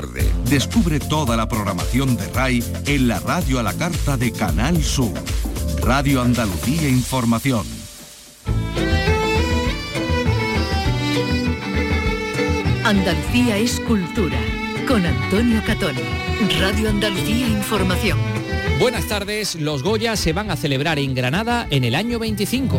tarde. Descubre toda la programación de RAI en la radio a la carta de Canal Sur. Radio Andalucía Información. Andalucía es cultura. Con Antonio Catón. Radio Andalucía Información. Buenas tardes, los Goya se van a celebrar en Granada en el año 25.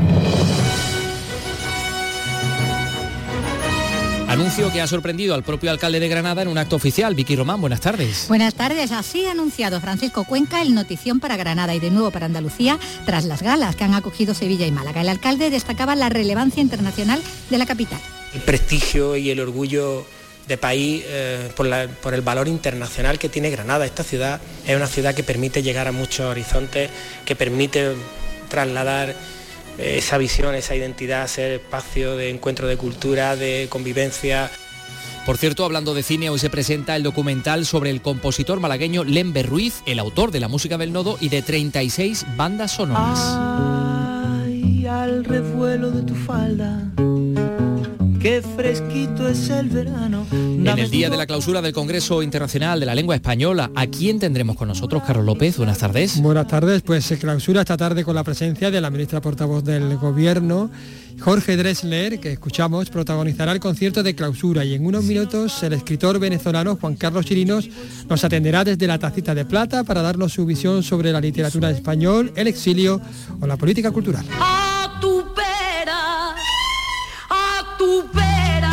Anuncio que ha sorprendido al propio alcalde de Granada en un acto oficial. Vicky Román, buenas tardes. Buenas tardes. Así ha anunciado Francisco Cuenca el notición para Granada y de nuevo para Andalucía tras las galas que han acogido Sevilla y Málaga. El alcalde destacaba la relevancia internacional de la capital. El prestigio y el orgullo de país eh, por, la- por el valor internacional que tiene Granada. Esta ciudad es una ciudad que permite llegar a muchos horizontes, que permite trasladar esa visión, esa identidad, ser espacio de encuentro de cultura, de convivencia. Por cierto, hablando de cine, hoy se presenta el documental sobre el compositor malagueño Lember Ruiz, el autor de la música del nodo y de 36 bandas sonoras. Ay, al revuelo de tu falda, qué fresquito es el verano. En el día de la clausura del Congreso Internacional de la Lengua Española, ¿a quién tendremos con nosotros? Carlos López, buenas tardes. Buenas tardes, pues se clausura esta tarde con la presencia de la ministra portavoz del Gobierno, Jorge Dressler, que escuchamos, protagonizará el concierto de clausura y en unos minutos el escritor venezolano Juan Carlos Chirinos nos atenderá desde la tacita de plata para darnos su visión sobre la literatura español, el exilio o la política cultural.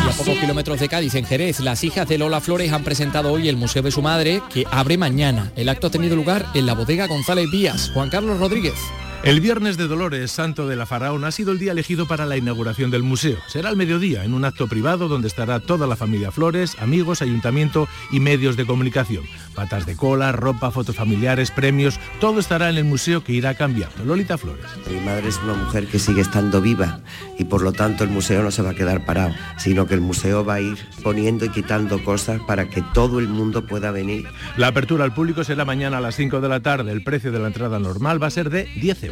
A pocos kilómetros de Cádiz, en Jerez, las hijas de Lola Flores han presentado hoy el Museo de su Madre, que abre mañana. El acto ha tenido lugar en la bodega González Vías. Juan Carlos Rodríguez. El viernes de Dolores, santo de la Faraón, ha sido el día elegido para la inauguración del museo. Será al mediodía, en un acto privado donde estará toda la familia Flores, amigos, ayuntamiento y medios de comunicación. Patas de cola, ropa, fotos familiares, premios, todo estará en el museo que irá cambiando. Lolita Flores. Mi madre es una mujer que sigue estando viva y por lo tanto el museo no se va a quedar parado, sino que el museo va a ir poniendo y quitando cosas para que todo el mundo pueda venir. La apertura al público será mañana a las 5 de la tarde. El precio de la entrada normal va a ser de 10 euros.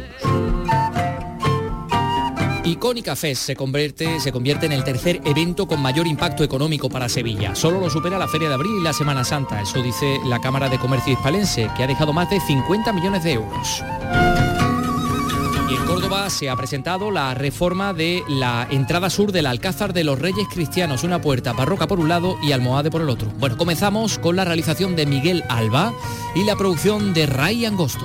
Icónica Fest se convierte, se convierte en el tercer evento con mayor impacto económico para Sevilla. Solo lo supera la Feria de Abril y la Semana Santa. Eso dice la Cámara de Comercio Hispalense, que ha dejado más de 50 millones de euros. Y en Córdoba se ha presentado la reforma de la entrada sur del Alcázar de los Reyes Cristianos, una puerta barroca por un lado y almohade por el otro. Bueno, comenzamos con la realización de Miguel Alba y la producción de Ray Angosto.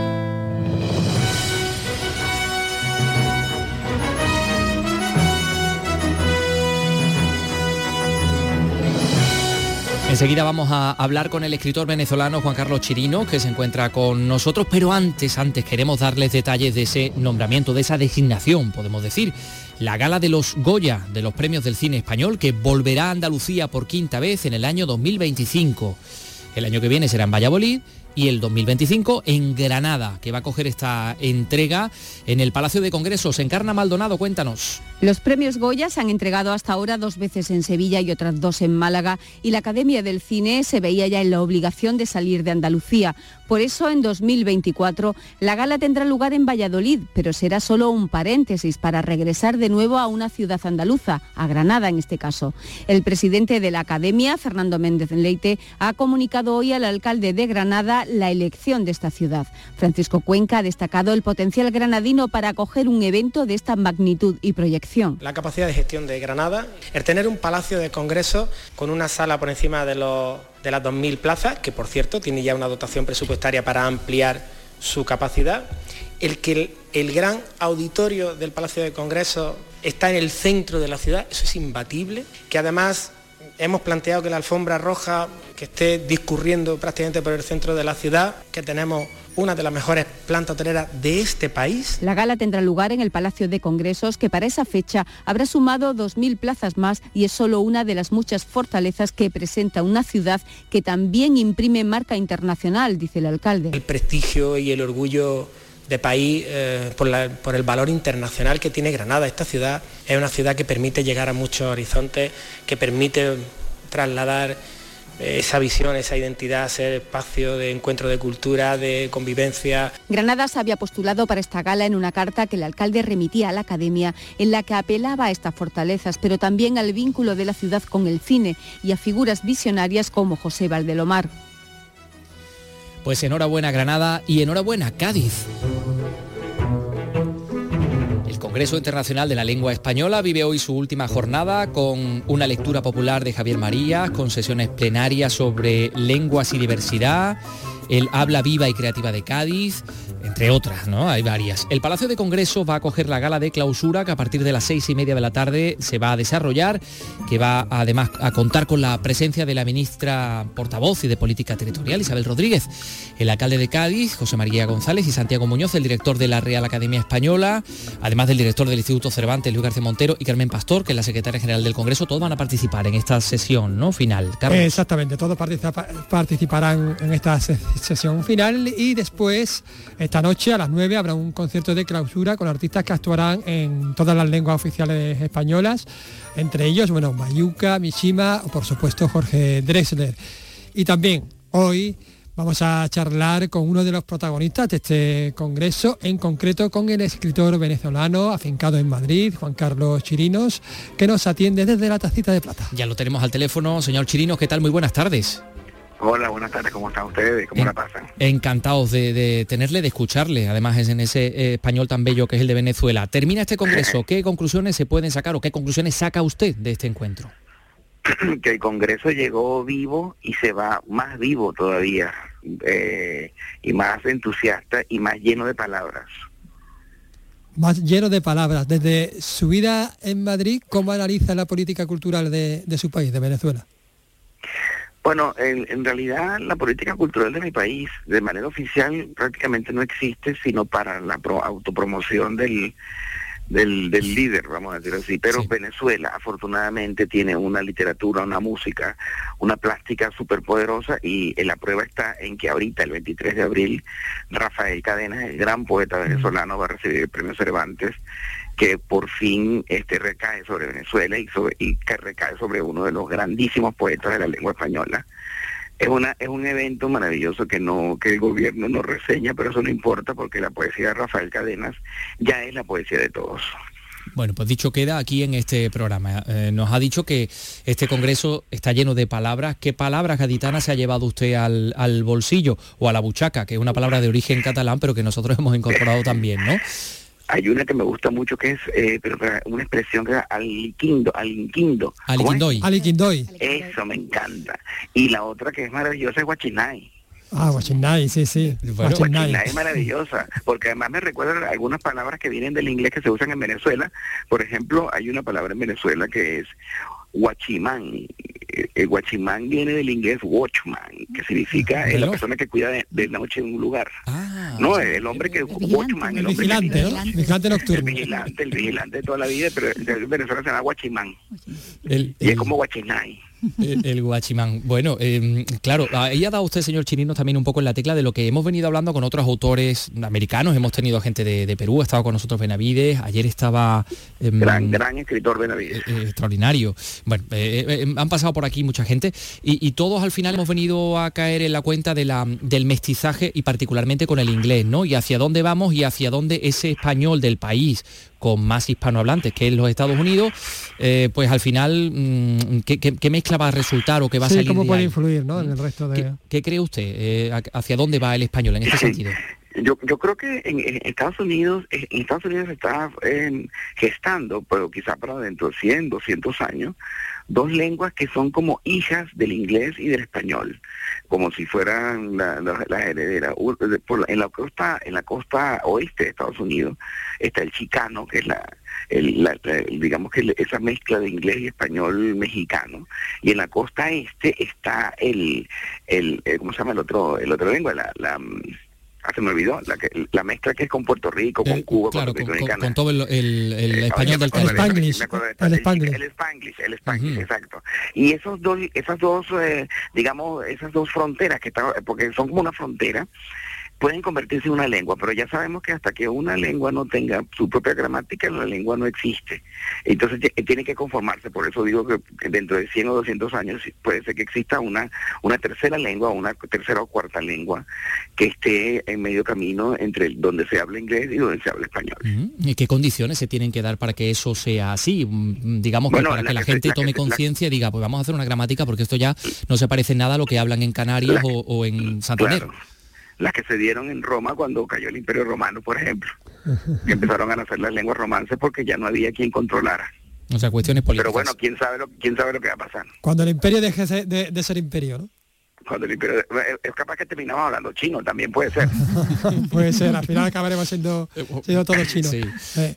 Enseguida vamos a hablar con el escritor venezolano Juan Carlos Chirino, que se encuentra con nosotros, pero antes, antes queremos darles detalles de ese nombramiento, de esa designación, podemos decir. La gala de los Goya, de los premios del cine español, que volverá a Andalucía por quinta vez en el año 2025. El año que viene será en Valladolid y el 2025 en Granada, que va a coger esta entrega en el Palacio de Congresos. Encarna Maldonado, cuéntanos. Los premios Goya se han entregado hasta ahora dos veces en Sevilla y otras dos en Málaga y la Academia del Cine se veía ya en la obligación de salir de Andalucía. Por eso en 2024 la gala tendrá lugar en Valladolid, pero será solo un paréntesis para regresar de nuevo a una ciudad andaluza, a Granada en este caso. El presidente de la Academia, Fernando Méndez Leite, ha comunicado hoy al alcalde de Granada la elección de esta ciudad. Francisco Cuenca ha destacado el potencial granadino para acoger un evento de esta magnitud y proyección. La capacidad de gestión de Granada, el tener un palacio de congresos con una sala por encima de, los, de las 2.000 plazas, que por cierto tiene ya una dotación presupuestaria para ampliar su capacidad, el que el, el gran auditorio del Palacio de Congresos está en el centro de la ciudad, eso es imbatible, que además hemos planteado que la alfombra roja que esté discurriendo prácticamente por el centro de la ciudad, que tenemos una de las mejores plantas hoteleras de este país. La gala tendrá lugar en el Palacio de Congresos, que para esa fecha habrá sumado 2.000 plazas más y es solo una de las muchas fortalezas que presenta una ciudad que también imprime marca internacional, dice el alcalde. El prestigio y el orgullo de país eh, por, la, por, el valor internacional que tiene Granada. Esta ciudad es una ciudad que permite llegar a muchos horizontes, que permite trasladar esa visión, esa identidad, ser espacio de encuentro de cultura, de convivencia. Granada se había postulado para esta gala en una carta que el alcalde remitía a la academia en la que apelaba a estas fortalezas, pero también al vínculo de la ciudad con el cine y a figuras visionarias como José Valdelomar. Pues enhorabuena Granada y enhorabuena Cádiz. Congreso Internacional de la Lengua Española vive hoy su última jornada con una lectura popular de Javier María, con sesiones plenarias sobre lenguas y diversidad, el habla viva y creativa de Cádiz, entre otras, ¿no? Hay varias. El Palacio de Congreso va a acoger la gala de clausura que a partir de las seis y media de la tarde se va a desarrollar, que va además a contar con la presencia de la ministra portavoz y de Política Territorial, Isabel Rodríguez, el alcalde de Cádiz, José María González y Santiago Muñoz, el director de la Real Academia Española, además del director del Instituto Cervantes, Luis García Montero y Carmen Pastor, que es la secretaria general del Congreso, todos van a participar en esta sesión, ¿no? Final. Carlos. Exactamente, todos participa- participarán en esta se- sesión final y después, esta noche a las 9, habrá un concierto de clausura con artistas que actuarán en todas las lenguas oficiales españolas, entre ellos, bueno, Mayuca, Mishima o por supuesto Jorge Drexler. Y también hoy vamos a charlar con uno de los protagonistas de este congreso, en concreto con el escritor venezolano afincado en Madrid, Juan Carlos Chirinos, que nos atiende desde la tacita de plata. Ya lo tenemos al teléfono, señor Chirinos, ¿qué tal? Muy buenas tardes. Hola, buenas tardes, ¿cómo están ustedes? ¿Cómo la pasan? Encantados de, de tenerle, de escucharle, además es en ese eh, español tan bello que es el de Venezuela. Termina este congreso, ¿qué conclusiones se pueden sacar o qué conclusiones saca usted de este encuentro? que el Congreso llegó vivo y se va más vivo todavía, eh, y más entusiasta y más lleno de palabras. más lleno de palabras. Desde su vida en Madrid, ¿cómo analiza la política cultural de, de su país, de Venezuela? Bueno, en, en realidad la política cultural de mi país, de manera oficial, prácticamente no existe, sino para la pro- autopromoción del, del, del líder, vamos a decir así. Pero Venezuela, afortunadamente, tiene una literatura, una música, una plástica súper poderosa y eh, la prueba está en que ahorita, el 23 de abril, Rafael Cadenas, el gran poeta venezolano, va a recibir el premio Cervantes que por fin este recae sobre Venezuela y, sobre, y que recae sobre uno de los grandísimos poetas de la lengua española. Es una es un evento maravilloso que no que el gobierno no reseña, pero eso no importa porque la poesía de Rafael Cadenas ya es la poesía de todos. Bueno, pues dicho queda aquí en este programa. Eh, nos ha dicho que este congreso está lleno de palabras. ¿Qué palabras gaditanas se ha llevado usted al, al bolsillo o a la buchaca, que es una palabra de origen catalán, pero que nosotros hemos incorporado también, ¿no? Hay una que me gusta mucho que es eh, pero una expresión que es aliquindo, alinquindo. ¿Cómo es? Aliquindoy. Aliquindoy. Eso me encanta. Y la otra que es maravillosa es Guachinay. Ah, Guachinay, sí, sí. Bueno, Guachinay. es maravillosa, porque además me recuerdan algunas palabras que vienen del inglés que se usan en Venezuela. Por ejemplo, hay una palabra en Venezuela que es guachimán. Eh, El guachimán viene del inglés watchman, que significa eh, la persona que cuida de, de noche en un lugar. no, el hombre que watchman, el, El hombre vigilante, que, ¿no? Vigilante el nocturno. vigilante, el vigilante de toda la vida, pero en Venezuela se llama guachimán. El, Y es como guachinay. El, el guachimán. Bueno, eh, claro, ahí ha dado usted, señor Chirinos, también un poco en la tecla de lo que hemos venido hablando con otros autores americanos. Hemos tenido gente de, de Perú, ha estado con nosotros Benavides, ayer estaba... em, Gran, gran escritor Benavides. eh, extraordinario. Bueno, eh, eh, han pasado por aquí mucha gente y, y todos al final hemos venido a caer en la cuenta de la, del mestizaje y particularmente con el inglés, ¿no? Y hacia dónde vamos y hacia dónde ese español del país con más hispanohablantes que en los Estados Unidos, eh, pues al final, mm, ¿qué, qué, qué mezcla va a resultar o qué va a Sí, salir cómo de puede ahí? influir, ¿no? En el resto de... ¿Qué cree usted? eh, ¿Hacia dónde va el español en este Sí. sentido? Yo, yo creo que en, Estados Unidos, eh, en Estados Unidos se está eh, gestando, pero quizá para dentro de 100, 200 años, dos lenguas que son como hijas del inglés y del español, como si fueran la- la- las herederas. La- en la costa, en la costa oeste de Estados Unidos está el chicano, que es la, el- la- la- digamos que esa mezcla de inglés y español mexicano, y en la costa este está el, el, el- ¿cómo se llama el otro, el otro lengua? La, la, ah, se me olvidó, la, que, la mezcla que es con Puerto Rico, con Cuba, Eh, Claro, con con, con- todo el, el- el Eh, español del el Spanglish. El Spanglish, el Spanglish, exacto. Y esos dos, esas dos, eh, digamos, esas dos fronteras que están, porque son como una frontera, pueden convertirse en una lengua, pero ya sabemos que hasta que una lengua no tenga su propia gramática, la lengua no existe. Entonces eh, tiene que conformarse, por eso digo que dentro de 100 o 200 años puede ser que exista una, una tercera lengua, una tercera o cuarta lengua que esté en medio camino entre donde se habla inglés y donde se habla español. ¿Y qué condiciones se tienen que dar para que eso sea así? Mm, digamos que para que la, gente tome conciencia y diga, pues vamos a hacer una gramática porque esto ya no se parece nada a lo que hablan en Canarias o, en Santander las que se dieron en Roma cuando cayó el Imperio Romano, por ejemplo, que empezaron a nacer las lenguas romances porque ya no había quien controlara. O sea, cuestiones políticas. Pero bueno, quién sabe lo, quién sabe lo que va a pasar. Cuando el imperio deje de, ser imperio, ¿no? Cuando el imperio... Es capaz que terminamos hablando chino, también puede ser. puede ser, al final acabaremos siendo, siendo todos chinos. Eh,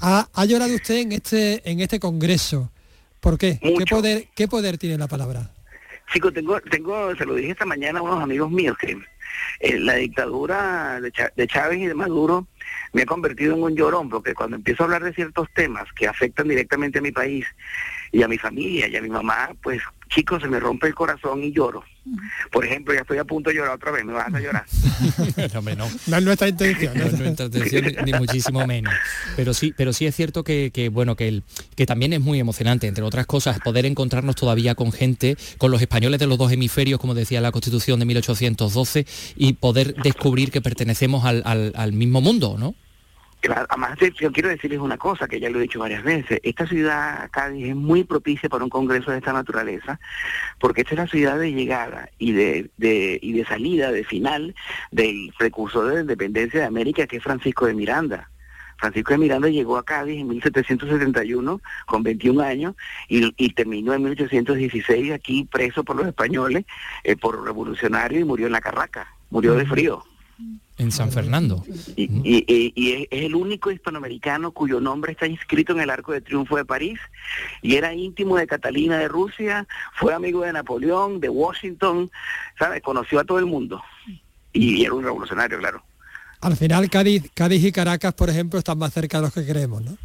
¿ha, ¿ha, llorado usted en este, en este congreso? ¿Por qué? ¿Qué poder, ¿Qué poder tiene la palabra? Chico, tengo, tengo, se lo dije esta mañana a unos amigos míos que eh, la dictadura de, Chávez y de Maduro me ha convertido en un llorón, porque cuando empiezo a hablar de ciertos temas que afectan directamente a mi país y a mi familia y a mi mamá, pues chicos, se me rompe el corazón y lloro. Por ejemplo, ya estoy a punto de llorar otra vez, me vas a llorar. no, no. no es nuestra intención. No, es nuestra intención ni muchísimo menos. Pero sí, pero sí es cierto que, bueno, que, el, que también es muy emocionante, entre otras cosas, poder encontrarnos todavía con gente, con los españoles de los dos hemisferios, como decía la Constitución de 1812, y poder descubrir que pertenecemos al, al mismo mundo, ¿no? Además yo quiero decirles una cosa que ya lo he dicho varias veces, esta ciudad Cádiz es muy propicia para un congreso de esta naturaleza, porque esta es la ciudad de llegada y de, y de salida, de final del precursor de la independencia de América, que es Francisco de Miranda. Francisco de Miranda llegó a Cádiz en 1771 con 21 años y, terminó en 1816 aquí preso por los españoles, eh, por revolucionario y murió en la Carraca, murió de frío. En San Fernando. Y, es, el único hispanoamericano cuyo nombre está inscrito en el Arco de Triunfo de París y era íntimo de Catalina de Rusia, fue amigo de Napoleón, de Washington, ¿sabes? Conoció a todo el mundo y, era un revolucionario, claro. Al final Cádiz, Cádiz y Caracas, por ejemplo, están más cerca de los que creemos, ¿no?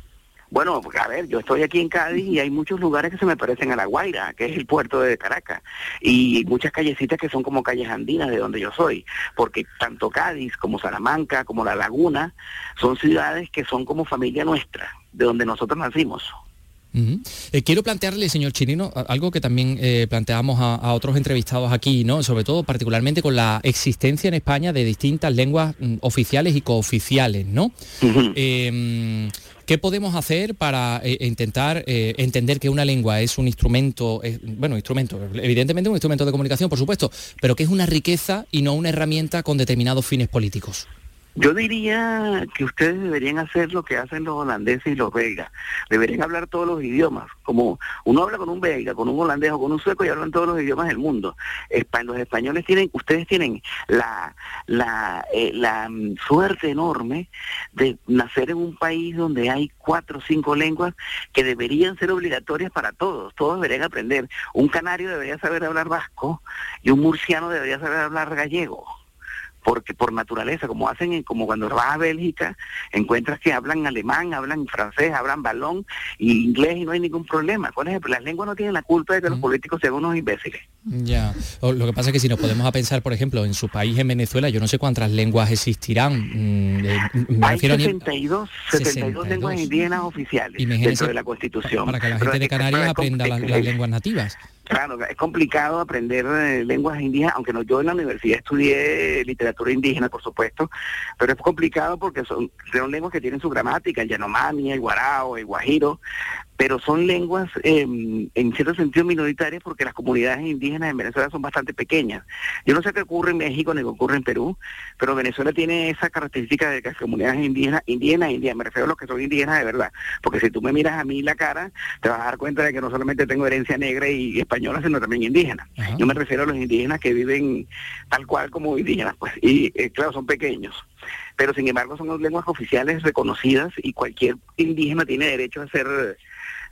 Bueno, a ver, yo estoy aquí en Cádiz y hay muchos lugares que se me parecen a La Guaira, que es el puerto de Caracas, y muchas callecitas que son como calles andinas de donde yo soy, porque tanto Cádiz como Salamanca, como La Laguna, son ciudades que son como familia nuestra, de donde nosotros nacimos. Eh, quiero plantearle, señor Chirino, algo que también eh, planteamos a, otros entrevistados aquí, ¿no? Sobre todo, particularmente con la existencia en España de distintas lenguas mm, oficiales y cooficiales, ¿no? ¿Qué podemos hacer para eh, intentar eh, entender que una lengua es un instrumento, bueno, instrumento, evidentemente un instrumento de comunicación, por supuesto, pero que es una riqueza y no una herramienta con determinados fines políticos? Yo diría que ustedes deberían hacer lo que hacen los holandeses y los belgas. Deberían hablar todos los idiomas. Como uno habla con un belga, con un holandés o con un sueco y hablan todos los idiomas del mundo. Los españoles tienen, ustedes tienen la, la, eh, la mm, suerte enorme de nacer en un país donde hay cuatro o cinco lenguas que deberían ser obligatorias para todos. Todos deberían aprender. Un canario debería saber hablar vasco y un murciano debería saber hablar gallego porque por naturaleza, como hacen, como cuando vas a Bélgica, encuentras que hablan alemán, hablan francés, hablan balón y inglés y no hay ningún problema. Por ejemplo, las lenguas no tienen la culpa de que los políticos sean unos imbéciles. Ya, lo que pasa es que si nos podemos a pensar, por ejemplo, en su país, en Venezuela, yo no sé cuántas lenguas existirán. Mm, eh, hay 72, 72, lenguas indígenas oficiales dentro de la Constitución. Para que la gente de Canarias aprenda las lenguas nativas. Claro, es complicado aprender eh, lenguas indígenas, aunque no, yo en la universidad estudié literatura indígena, por supuesto, pero es complicado porque son, son lenguas que tienen su gramática, el yanomami, el guarao, el guajiro, pero son lenguas em, en cierto sentido minoritarias porque las comunidades indígenas en Venezuela son bastante pequeñas. Yo no sé qué ocurre en México ni qué ocurre en Perú, pero Venezuela tiene esa característica de que las comunidades indígenas, indígenas, indígenas, me refiero a los que son indígenas de verdad, porque si tú me miras a mí la cara, te vas a dar cuenta de que no solamente tengo herencia negra y española, sino también indígena. Yo me refiero a los indígenas que viven tal cual como indígenas, pues, y eh, claro, son pequeños pero sin embargo son lenguas oficiales reconocidas y cualquier indígena tiene derecho a ser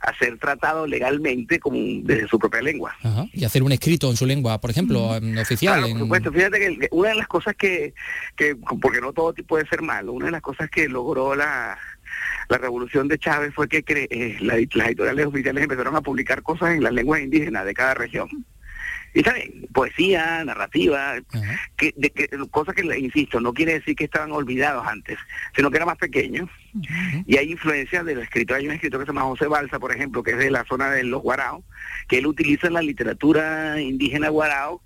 a ser tratado legalmente como desde su propia lengua. Y hacer un escrito en su lengua, por ejemplo, oficial. Claro, por supuesto. Fíjate que una de las cosas que, que, porque no todo puede ser malo, una de las cosas que logró la, la revolución de Chávez fue que eh, las editoriales oficiales empezaron a publicar cosas en las lenguas indígenas de cada región. Bien, poesía, narrativa, que, de, que, cosas que, insisto, no quiere decir que estaban olvidados antes, sino que era más pequeño. Y hay influencia de los escritores. Hay un escritor que se llama José Balsa, por ejemplo, que es de la zona de los Guarao, que él utiliza la literatura indígena Guarao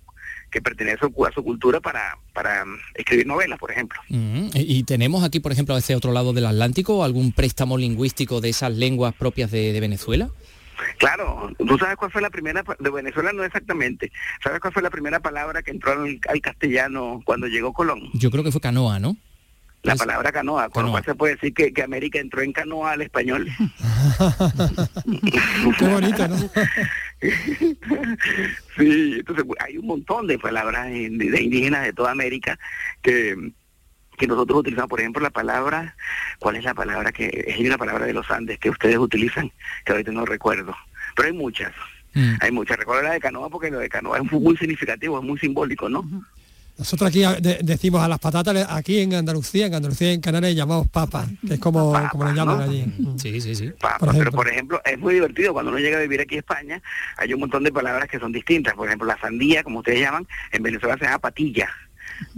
que pertenece a su cultura para, para escribir novelas, por ejemplo. Y tenemos aquí, por ejemplo, a ese otro lado del Atlántico, algún préstamo lingüístico de esas lenguas propias de, Venezuela. Claro, tú sabes cuál fue la primera, de Venezuela no exactamente, ¿sabes cuál fue la primera palabra que entró al, castellano cuando llegó Colón? Yo creo que fue canoa, ¿no? La palabra canoa, con lo cual se puede decir que, que América entró en canoa al español. Qué bonito, ¿no? sí, entonces hay un montón de palabras de indígenas de toda América que que nosotros utilizamos, por ejemplo, la palabra, ¿cuál es la palabra que es una palabra de los Andes que ustedes utilizan? Que ahorita no recuerdo, pero hay muchas. Mm. Hay muchas. Recuerdo la de canoa porque lo de canoa es muy significativo, es muy simbólico, ¿no? Nosotros aquí decimos a las patatas, aquí en Andalucía, en Andalucía en Canarias llamamos papas, que es como, como le llaman allí. Sí, sí, sí. pero por ejemplo, es muy divertido cuando uno llega a vivir aquí a España, hay un montón de palabras que son distintas. Por ejemplo, la sandía, como ustedes llaman, en Venezuela se llama patilla.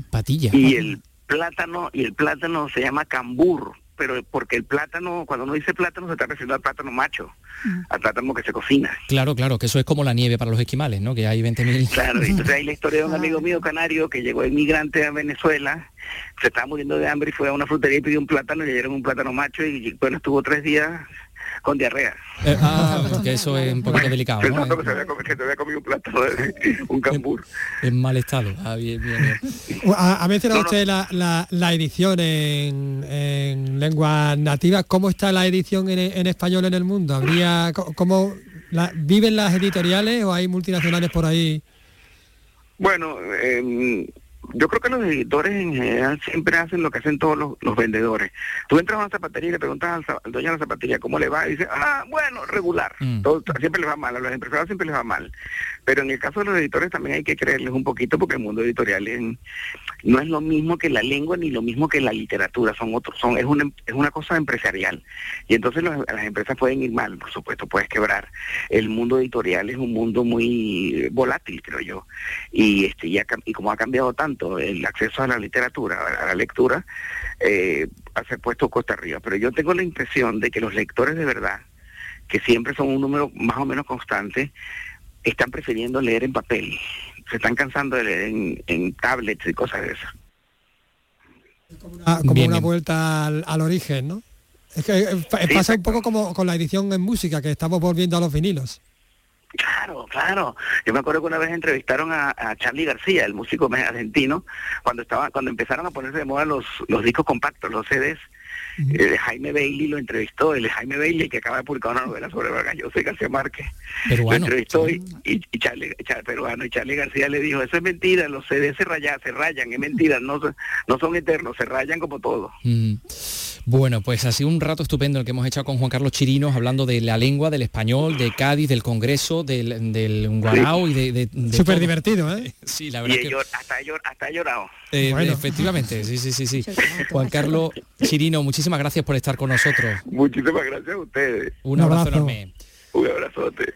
Patilla. Y el plátano, y el plátano se llama cambur pero porque el plátano, cuando uno dice plátano, se está refiriendo al plátano macho, mm. al plátano que se cocina. Claro, claro, que eso es como la nieve para los esquimales, ¿no? Que hay 20.000. Claro, entonces hay la historia de un amigo mío canario que llegó inmigrante a Venezuela, se estaba muriendo de hambre y fue a una frutería y pidió un plátano, y le dieron un plátano macho y bueno, estuvo tres días con diarrea. Eh, ah, que eso es un poquito delicado. ¿no? que, se había comido, que había comido un plato de un cambur. En, mal estado. Ah, bien, bien, bien. Ha, mencionado usted La, la, la, edición en, en lengua nativa. ¿Cómo está la edición en, en español en el mundo? ¿Habría, cómo, la, ¿Viven las editoriales o hay multinacionales por ahí? Bueno, eh, yo creo que los editores en general siempre hacen lo que hacen todos los, vendedores. Tú entras a una zapatería y le preguntas al, dueño de la zapatería cómo le va y dice, ah, bueno, regular. Mm. Todo, siempre les va mal, a los empresarios siempre les va mal. Pero en el caso de los editores también hay que creerles un poquito porque el mundo editorial no es lo mismo que la lengua ni lo mismo que la literatura, son otros, son es una, es una cosa empresarial. Y entonces las empresas pueden ir mal, por supuesto, puedes quebrar. El mundo editorial es un mundo muy volátil, creo yo. Y este y, y como ha cambiado tanto el acceso a la literatura, a la lectura, eh, ha puesto costa arriba. Pero yo tengo la impresión de que los lectores de verdad, que siempre son un número más o menos constante, están prefiriendo leer en papel. Se están cansando de leer en, tablets y cosas de esas. Como una, vuelta al, origen, ¿no? Es que eh, pasa un poco como con la edición en música, que estamos volviendo a los vinilos. Claro, claro. Yo me acuerdo que una vez entrevistaron a, a Charlie García, el músico argentino, cuando estaba, cuando empezaron a ponerse de moda los, los discos compactos, los CDs. Eh, Jaime Bailey lo entrevistó, el Jaime Bailey que acaba de publicar una novela sobre Vargas Llosa y García Márquez. Lo entrevistó y, y, Charlie, peruano, y Charlie García le dijo, eso es mentira, los CDs se rayan, se rayan, es mentira, no, no son eternos, se rayan como todo. Bueno, pues ha sido un rato estupendo el que hemos hecho con Juan Carlos Chirinos, hablando de la lengua, del español, de Cádiz, del Congreso, del, del Guarao y de... Súper divertido, ¿eh? Sí, la verdad que... hasta, he llorado. Eh, efectivamente, sí, sí, sí, sí. Juan Carlos Chirino, muchísimas gracias por estar con nosotros. Muchísimas gracias a ustedes. Un, abrazo, enorme. Un abrazote.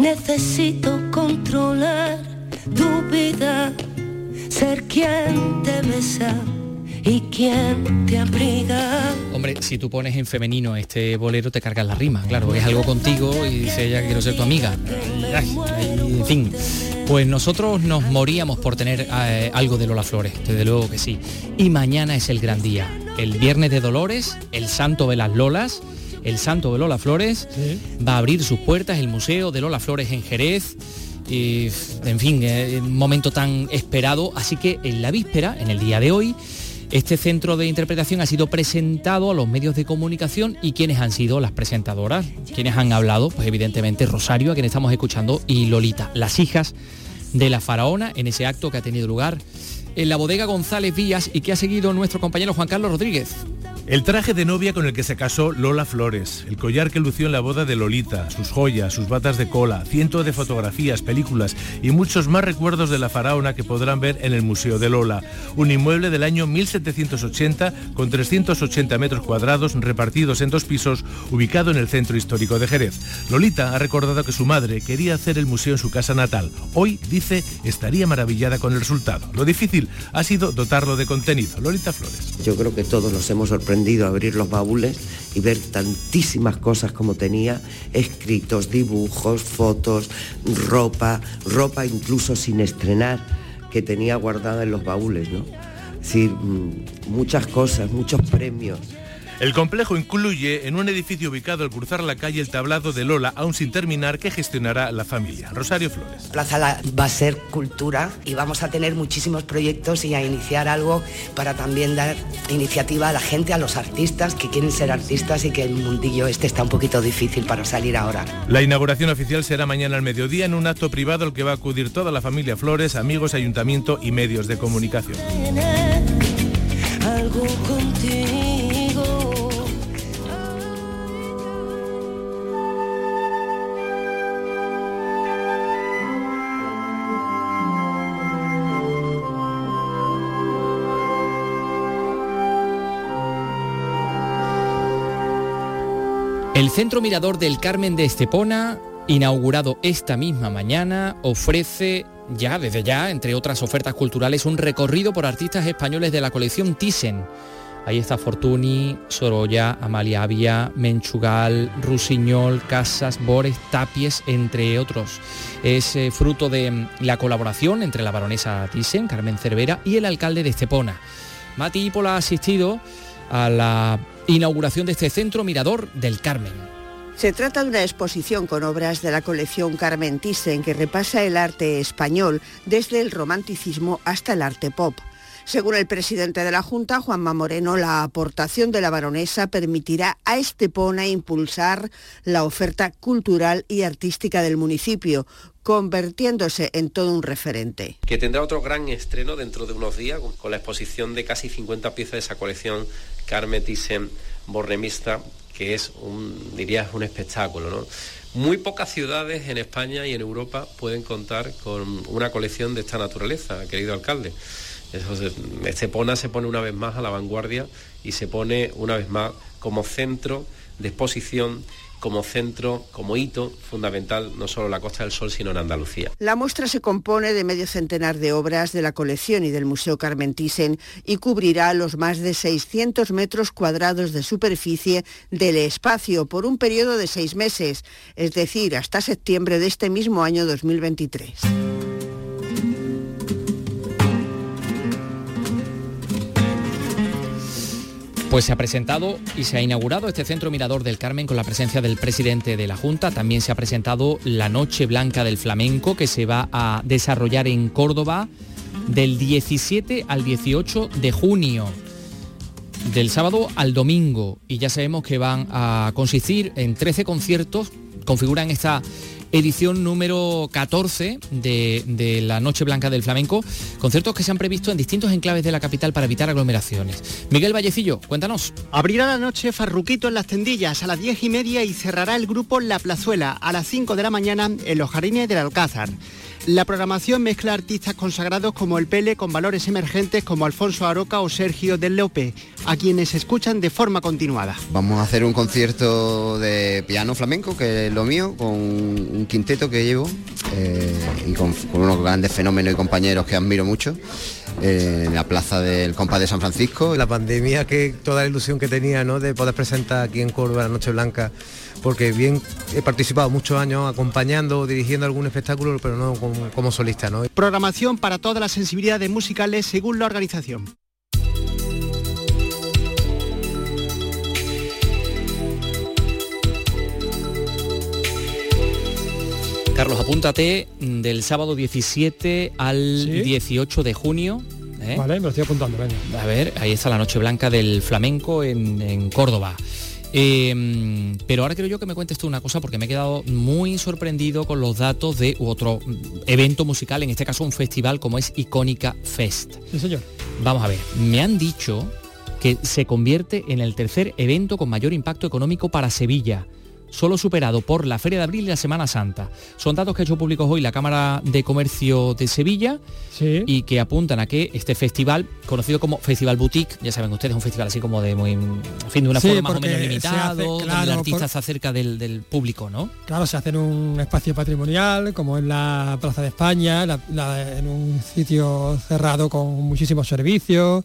Necesito controlar tu vida, ser quien te besa ¿Y quién te abriga? Hombre, si tú pones en femenino este bolero te cargas la rima, claro, es algo contigo y dice ella quiero ser tu amiga. En fin. Pues nosotros nos moríamos por tener eh, algo de Lola Flores, desde luego que sí. Y mañana es el gran día. El viernes de Dolores, el santo de las Lolas, el santo de Lola Flores, va a abrir sus puertas el Museo de Lola Flores en Jerez. Y, en fin, eh, un momento tan esperado. Así que en la víspera, en el día de hoy, este centro de interpretación ha sido presentado a los medios de comunicación y quienes han sido las presentadoras, quienes han hablado, pues evidentemente Rosario, a quien estamos escuchando, y Lolita, las hijas de la faraona en ese acto que ha tenido lugar en la bodega González Vías y que ha seguido nuestro compañero Juan Carlos Rodríguez. El traje de novia con el que se casó Lola Flores, el collar que lució en la boda de Lolita, sus joyas, sus batas de cola, cientos de fotografías, películas y muchos más recuerdos de la faraona que podrán ver en el Museo de Lola, un inmueble del año 1780 con 380 metros cuadrados repartidos en dos pisos, ubicado en el centro histórico de Jerez. Lolita ha recordado que su madre quería hacer el museo en su casa natal. Hoy, dice, estaría maravillada con el resultado. Lo difícil ha sido dotarlo de contenido. Lolita Flores. Yo creo que todos nos hemos sorprendido abrir los baúles y ver tantísimas cosas como tenía, escritos, dibujos, fotos, ropa, ropa incluso sin estrenar que tenía guardada en los baúles, ¿no? Es decir, mm, muchas cosas, muchos premios. El complejo incluye en un edificio ubicado al cruzar la calle el tablado de Lola, aún sin terminar, que gestionará la familia. Rosario Flores. Plaza La- va a ser cultura y vamos a tener muchísimos proyectos y a iniciar algo para también dar iniciativa a la gente, a los artistas que quieren ser artistas y que el mundillo este está un poquito difícil para salir ahora. La inauguración oficial será mañana al mediodía en un acto privado al que va a acudir toda la familia Flores, amigos, ayuntamiento y medios de comunicación. Tiene algo contigo. El Centro Mirador del Carmen de Estepona, inaugurado esta misma mañana, ofrece ya, desde ya, entre otras ofertas culturales, un recorrido por artistas españoles de la colección Thyssen. Ahí está Fortuny, Sorolla, Amalia Avia, Menchugal, Rusiñol, Casas, Bores, Tapies, entre otros. Es eh, fruto de mm, la colaboración entre la baronesa Thyssen, Carmen Cervera, y el alcalde de Estepona. Mati Ípola ha asistido a la inauguración de este centro mirador del Carmen. Se trata de una exposición con obras de la colección Carmen Thyssen que repasa el arte español desde el romanticismo hasta el arte pop. Según el presidente de la Junta, Juanma Moreno, la aportación de la baronesa permitirá a Estepona impulsar la oferta cultural y artística del municipio, convirtiéndose en todo un referente. que tendrá otro gran estreno dentro de unos días con- con la exposición de casi 50 piezas de esa colección Carmen Thyssen Borremista, que es un, diría, un espectáculo. ¿no? Muy pocas ciudades en España y en Europa pueden contar con una colección de esta naturaleza, querido alcalde. Estepona se pone una vez más a la vanguardia y se pone una vez más como centro de exposición, como centro, como hito fundamental, no solo en la Costa del Sol, sino en Andalucía. La muestra se compone de medio centenar de obras de la colección y del Museo Carmen Thyssen y cubrirá los más de 600 metros cuadrados de superficie del espacio por un periodo de seis meses, es decir, hasta septiembre de este mismo año 2023. Pues se ha presentado y se ha inaugurado este centro mirador del Carmen con la presencia del presidente de la Junta. También se ha presentado la Noche Blanca del Flamenco que se va a desarrollar en Córdoba del 17 al 18 de junio. Del sábado al domingo. Y ya sabemos que van a consistir en 13 conciertos. Configuran esta edición número 14 de, de la Noche Blanca del Flamenco. Conciertos que se han previsto en distintos enclaves de la capital para evitar aglomeraciones. Miguel Vallecillo, cuéntanos. Abrirá la noche Farruquito en las tendillas a las diez y media y cerrará el grupo La Plazuela a las 5 de la mañana en los jardines del Alcázar. La programación mezcla artistas consagrados como el Pele con valores emergentes como Alfonso Aroca o Sergio Del Lope, a quienes escuchan de forma continuada. Vamos a hacer un concierto de piano flamenco, que es lo mío, con un quinteto que llevo eh, y con, con unos grandes fenómenos y compañeros que admiro mucho. En la plaza del Compás de San Francisco. La pandemia, que toda la ilusión que tenía ¿no? de poder presentar aquí en Córdoba la Noche Blanca, porque bien he participado muchos años acompañando, dirigiendo algún espectáculo, pero no como, como solista. ¿no? Programación para todas las sensibilidades musicales según la organización. Carlos, apúntate del sábado 17 al ¿Sí? 18 de junio. ¿eh? Vale, me lo estoy apuntando, venga. A ver, ahí está la Noche Blanca del Flamenco en, en Córdoba. Eh, pero ahora quiero yo que me cuentes tú una cosa porque me he quedado muy sorprendido con los datos de otro mm, evento musical, en este caso un festival como es Icónica Fest. Sí, señor. Vamos a ver, me han dicho que se convierte en el tercer evento con mayor impacto económico para Sevilla, solo superado por la Feria de Abril y la Semana Santa. Son datos que ha hecho públicos hoy la Cámara de Comercio de Sevilla y que apuntan a que este festival, conocido como Festival Boutique, ya saben ustedes, un festival así como de muy, en fin, de una Sí, forma más o menos se limitado, hace, donde el artista por- está cerca del, del público, ¿no? Claro, se hace en un espacio patrimonial, como en la Plaza de España, la- la- en un sitio cerrado con muchísimos servicios.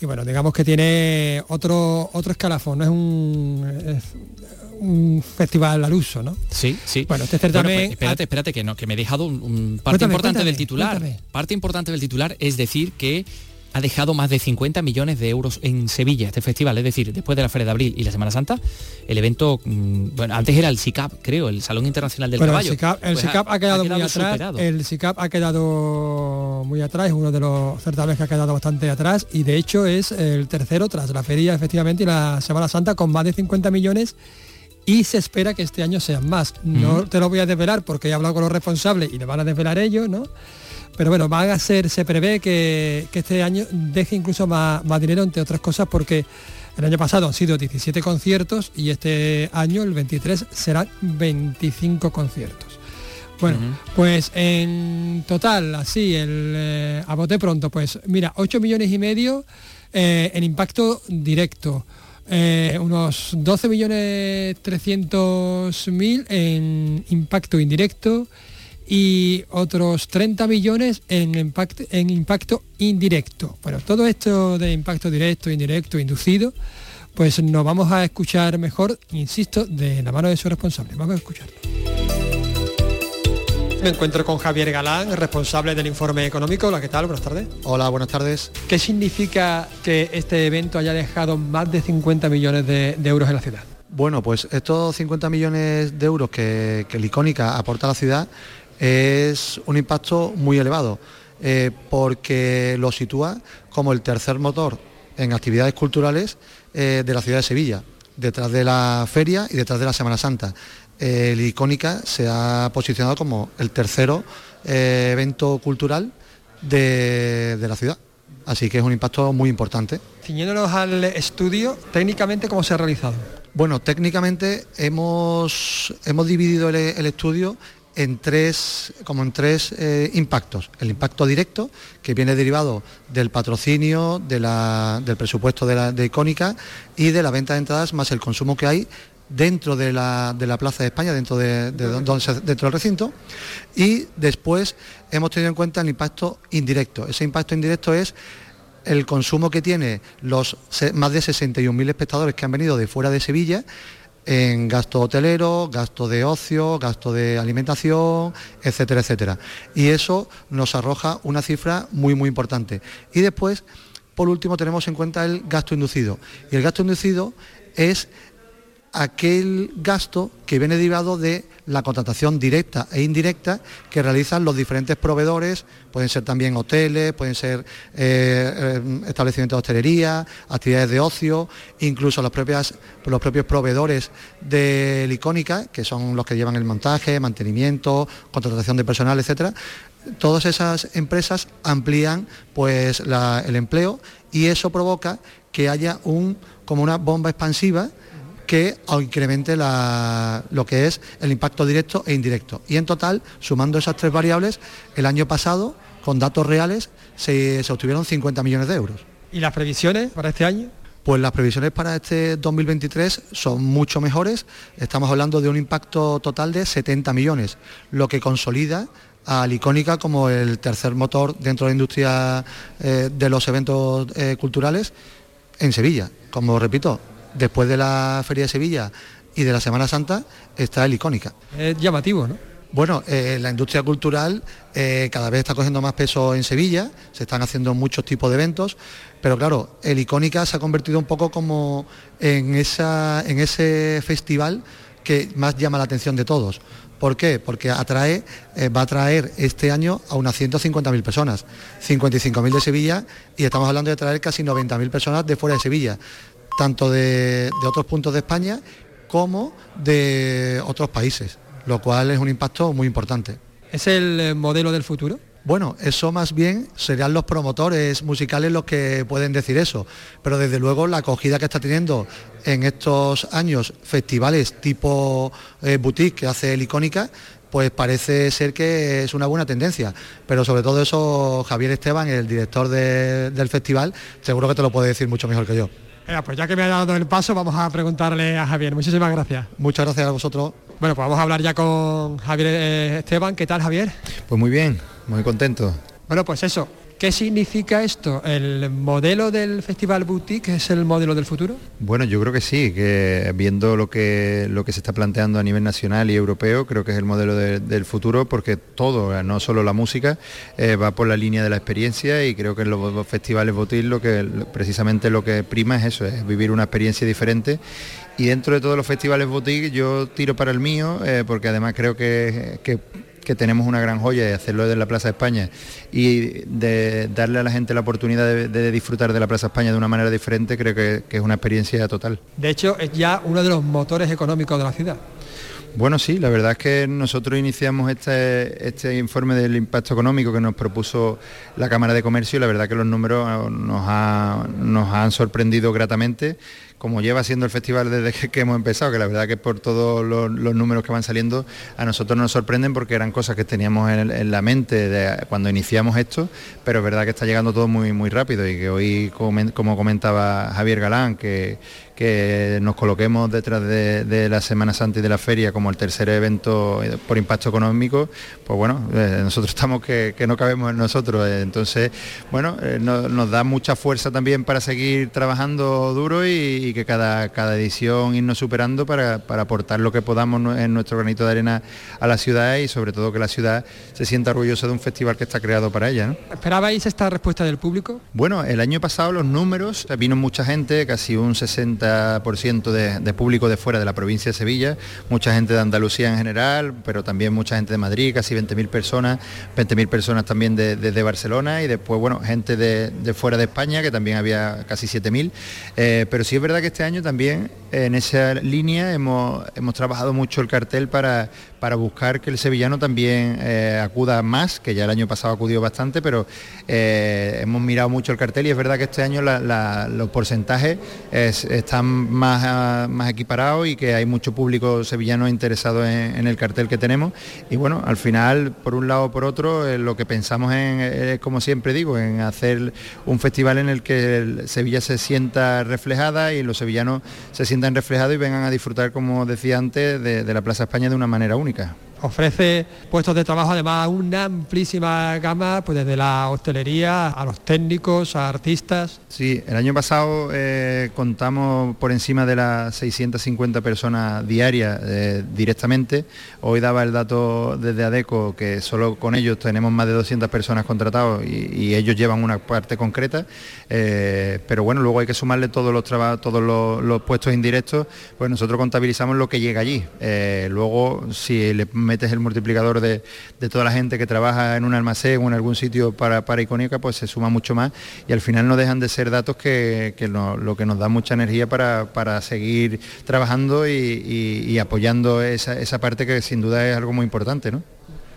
Y bueno, digamos que tiene otro otro escalafón, no es un, es un festival al uso, ¿no? Sí, sí. Bueno, este certamen... pues, espérate, espérate, que no, que me he dejado un, un parte Cuéntame, importante cuéntame, del titular. cuéntame. Parte importante del titular es decir que ha dejado más de 50 millones de euros en Sevilla este festival, es decir, después de la Feria de Abril y la Semana Santa, el evento, mm, bueno, antes era el SICAP, creo, el Salón Internacional del Bueno, Caballo. el SICAP, el Pues SICAP ha, quedado muy atrás. superado. El SICAP ha quedado muy atrás, es uno de los certámenes que ha quedado bastante atrás y de hecho es el tercero tras la feria efectivamente y la Semana Santa con más de 50 millones y se espera que este año sean más. No te lo voy a desvelar porque he hablado con los responsables y le van a desvelar ellos, ¿no? Pero bueno, van a ser, se prevé que, que este año deje incluso más, más dinero, entre otras cosas, porque el año pasado han sido 17 conciertos y este año, el 23, serán 25 conciertos. Bueno, pues en total, así, el, eh, a bote pronto, pues mira, 8 millones y medio eh, en impacto directo, eh, unos 12 millones 300 mil en impacto indirecto y otros 30 millones en impacto, en impacto indirecto. Bueno, todo esto de impacto directo, indirecto, inducido, pues nos vamos a escuchar mejor, insisto, de la mano de su responsable. Vamos a escucharlo. Me encuentro con Javier Galán, responsable del informe económico. Hola, ¿qué tal? Buenas tardes. Hola, buenas tardes. ¿Qué significa que este evento haya dejado más de 50 millones de, de euros en la ciudad? Bueno, pues estos 50 millones de euros que, que la icónica aporta a la ciudad es un impacto muy elevado, eh, porque lo sitúa como el tercer motor en actividades culturales eh, de la ciudad de Sevilla, detrás de la feria y detrás de la Semana Santa. La icónica se ha posicionado como el tercero eh, evento cultural de, de la ciudad. Así que es un impacto muy importante. Ciñéndonos al estudio, técnicamente, ¿cómo se ha realizado? Bueno, técnicamente hemos, hemos dividido el, el estudio en tres, como en tres eh, impactos. El impacto directo, que viene derivado del patrocinio, de la- del presupuesto de, la, de Icónica y de la venta de entradas, más el consumo que hay dentro de la, de la Plaza de España, dentro, de, dentro del recinto. Y después hemos tenido en cuenta el impacto indirecto. Ese impacto indirecto es el consumo que tiene los más de 61.000 espectadores que han venido de fuera de Sevilla en gasto hotelero, gasto de ocio, gasto de alimentación, etcétera, etcétera. Y eso nos arroja una cifra muy, muy importante. Y después, por último, tenemos en cuenta el gasto inducido. Y el gasto inducido es aquel gasto que viene derivado de la contratación directa e indirecta que realizan los diferentes proveedores, pueden ser también hoteles, pueden ser eh, eh, establecimientos de hostelería, actividades de ocio, incluso propias, los propios proveedores de la icónica, que son los que llevan el montaje, mantenimiento, contratación de personal, etcétera. Todas esas empresas amplían pues el empleo y eso provoca que haya un como una bomba expansiva que incremente la- lo que es el impacto directo e indirecto. Y en total, sumando esas tres variables, el año pasado, con datos reales, se, se obtuvieron 50 millones de euros. ¿Y las previsiones para este año? Pues las previsiones para este 2023 son mucho mejores. Estamos hablando de un impacto total de 70 millones, lo que consolida a la icónica como el tercer motor dentro de la industria eh, de los eventos eh, culturales en Sevilla. Como repito, después de la Feria de Sevilla y de la Semana Santa está el icónica. Es llamativo, ¿no? Bueno, eh, la industria cultural eh, cada vez está cogiendo más peso en Sevilla, se están haciendo muchos tipos de eventos, pero claro, el Icónica se ha convertido un poco como en, esa, en ese festival que más llama la atención de todos. ¿Por qué? Porque atrae, eh, va a atraer este año a unas 150.000 personas, 55.000 de Sevilla y estamos hablando de atraer casi 90.000 personas de fuera de Sevilla, tanto de, de otros puntos de España como de otros países, lo cual es un impacto muy importante. ¿Es el eh, modelo del futuro? Bueno, eso más bien serían los promotores musicales los que pueden decir eso, pero desde luego la acogida que está teniendo en estos años festivales tipo eh, boutique que hace el Icónica, pues parece ser que es una buena tendencia. Pero sobre todo eso, Javier Esteban, el director de- del festival, seguro que te lo puede decir mucho mejor que yo. Pues ya que me ha dado el paso, vamos a preguntarle a Javier. Muchísimas gracias. Muchas gracias a vosotros. Bueno, pues vamos a hablar ya con Javier eh, Esteban. ¿Qué tal, Javier? Pues muy bien, muy contento. Bueno, pues eso. ¿Qué significa esto? ¿El modelo del Festival Boutique es el modelo del futuro? Bueno, yo creo que sí, que viendo lo que, lo que se está planteando a nivel nacional y europeo, creo que es el modelo de- del futuro porque todo, no solo la música, eh, va por la línea de la experiencia y creo que en los, festivales boutique lo que precisamente lo que prima es eso, es vivir una experiencia diferente. Y dentro de todos los festivales boutique yo tiro para el mío, eh, porque además creo que que tenemos una gran joya de hacerlo desde la Plaza España y de darle a la gente la oportunidad de, de disfrutar de la Plaza España de una manera diferente, creo que, que es una experiencia total. De hecho, es ya uno de los motores económicos de la ciudad. Bueno, sí, la verdad es que nosotros iniciamos este, este informe del impacto económico que nos propuso la Cámara de Comercio y la verdad que los números nos, ha- nos han sorprendido gratamente, como lleva siendo el festival desde que, hemos empezado, que la verdad que por todos los, números que van saliendo a nosotros nos sorprenden porque eran cosas que teníamos en, la mente cuando iniciamos esto, pero es verdad que está llegando todo muy, muy rápido y que hoy, como comentaba Javier Galán, que, que nos coloquemos detrás de, de la Semana Santa y de la feria como el tercer evento eh, por impacto económico, pues bueno, eh, nosotros estamos que, que no cabemos en nosotros. eh, entonces, bueno, eh, no- nos da mucha fuerza también para seguir trabajando duro y, y que cada, cada edición irnos superando para, para aportar lo que podamos en nuestro granito de arena a la ciudad y sobre todo que la ciudad se sienta orgullosa de un festival que está creado para ella. ¿no? ¿Esperabais esta respuesta del público? Bueno, el año pasado los números, vino mucha gente, casi un 60% de, de público de fuera de la provincia de Sevilla, mucha gente de Andalucía en general, pero también mucha gente de Madrid, casi 20.000 personas, 20.000 personas también de- desde Barcelona y después, bueno, gente de, de fuera de España, que también había casi 7.000. Eh, pero sí es verdad que este año también en esa línea hemos, hemos trabajado mucho el cartel para, para buscar que el sevillano también eh, acuda más, que ya el año pasado acudió bastante, pero eh, hemos mirado mucho el cartel y es verdad que este año los porcentajes es- están más, ah, más equiparados y que hay mucho público sevillano interesado en, el cartel que tenemos. Y bueno, al final, por un lado o por otro, eh, lo que pensamos en, es, como siempre digo, en hacer un festival en el que Sevilla se sienta reflejada y los sevillanos se sientan reflejados y vengan a disfrutar, como decía antes, de la Plaza España de una manera única económica. Ofrece puestos de trabajo, además, una amplísima gama, pues desde la hostelería a los técnicos, a artistas. Sí, el año pasado eh, contamos por encima de las 650 personas diarias eh, directamente. Hoy daba el dato desde ADECO que solo con ellos tenemos más de 200 personas contratados y, ellos llevan una parte concreta. Eh, pero bueno, luego hay que sumarle todos los trabajos, todos los, los puestos indirectos, pues nosotros contabilizamos lo que llega allí. Luego, si le metes el multiplicador de, de toda la gente que trabaja en un almacén o en algún sitio para, para Icónica, pues se suma mucho más y al final no dejan de ser datos que, que lo que nos da mucha energía para, para seguir trabajando y, y- y apoyando esa, esa parte que sin duda es algo muy importante. ¿no?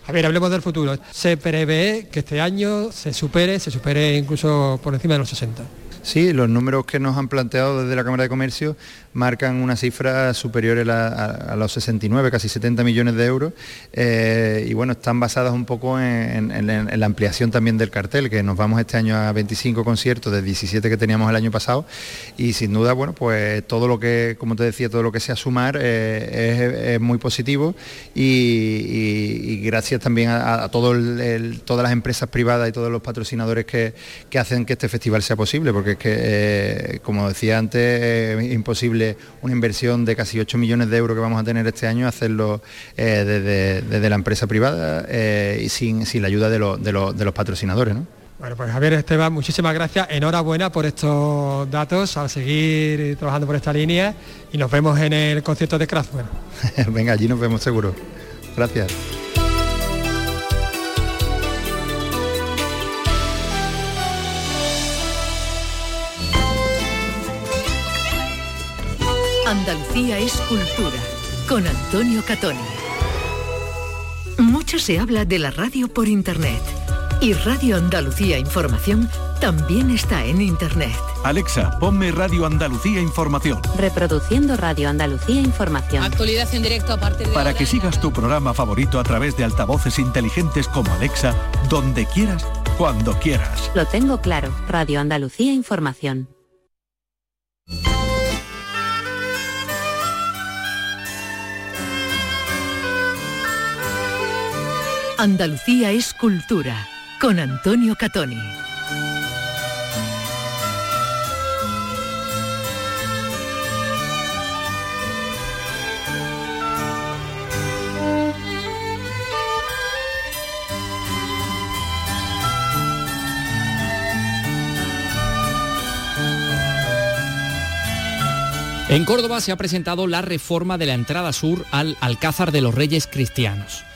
A ver, hablemos del futuro. Se prevé que este año se supere, se supere incluso por encima de los 60. Sí, los números que nos han planteado desde la Cámara de Comercio marcan una cifra superior a, los 69, casi 70 millones de euros, eh, y bueno, están basadas un poco en, la ampliación también del cartel, que nos vamos este año a 25 conciertos de 17 que teníamos el año pasado, y sin duda, bueno, pues todo lo que, como te decía, todo lo que sea sumar eh, es, muy positivo, y, gracias también a, todas las empresas privadas y todos los patrocinadores que, hacen que este festival sea posible, porque que, eh, como decía antes, es imposible una inversión de casi 8 millones de euros que vamos a tener este año, hacerlo eh, desde, la empresa privada eh, y sin, la ayuda de, los patrocinadores. Bueno, pues Javier Esteban, muchísimas gracias, enhorabuena por estos datos, a seguir trabajando por esta línea y nos vemos en el concierto de Kraftwerk. Venga, allí nos vemos seguro. Gracias. Andalucía es cultura, con Antonio Catoni. Mucho se habla de la radio por Internet. Y Radio Andalucía Información también está en Internet. Alexa, ponme Radio Andalucía Información. Reproduciendo Radio Andalucía Información. Actualidad en directo a partir de... Para que sigas tu programa favorito a través de altavoces inteligentes como Alexa, donde quieras, cuando quieras. Lo tengo claro. Radio Andalucía Información. Andalucía es cultura, con Antonio Catoni. En Córdoba se ha presentado la reforma de la entrada sur al Alcázar de los Reyes Cristianos.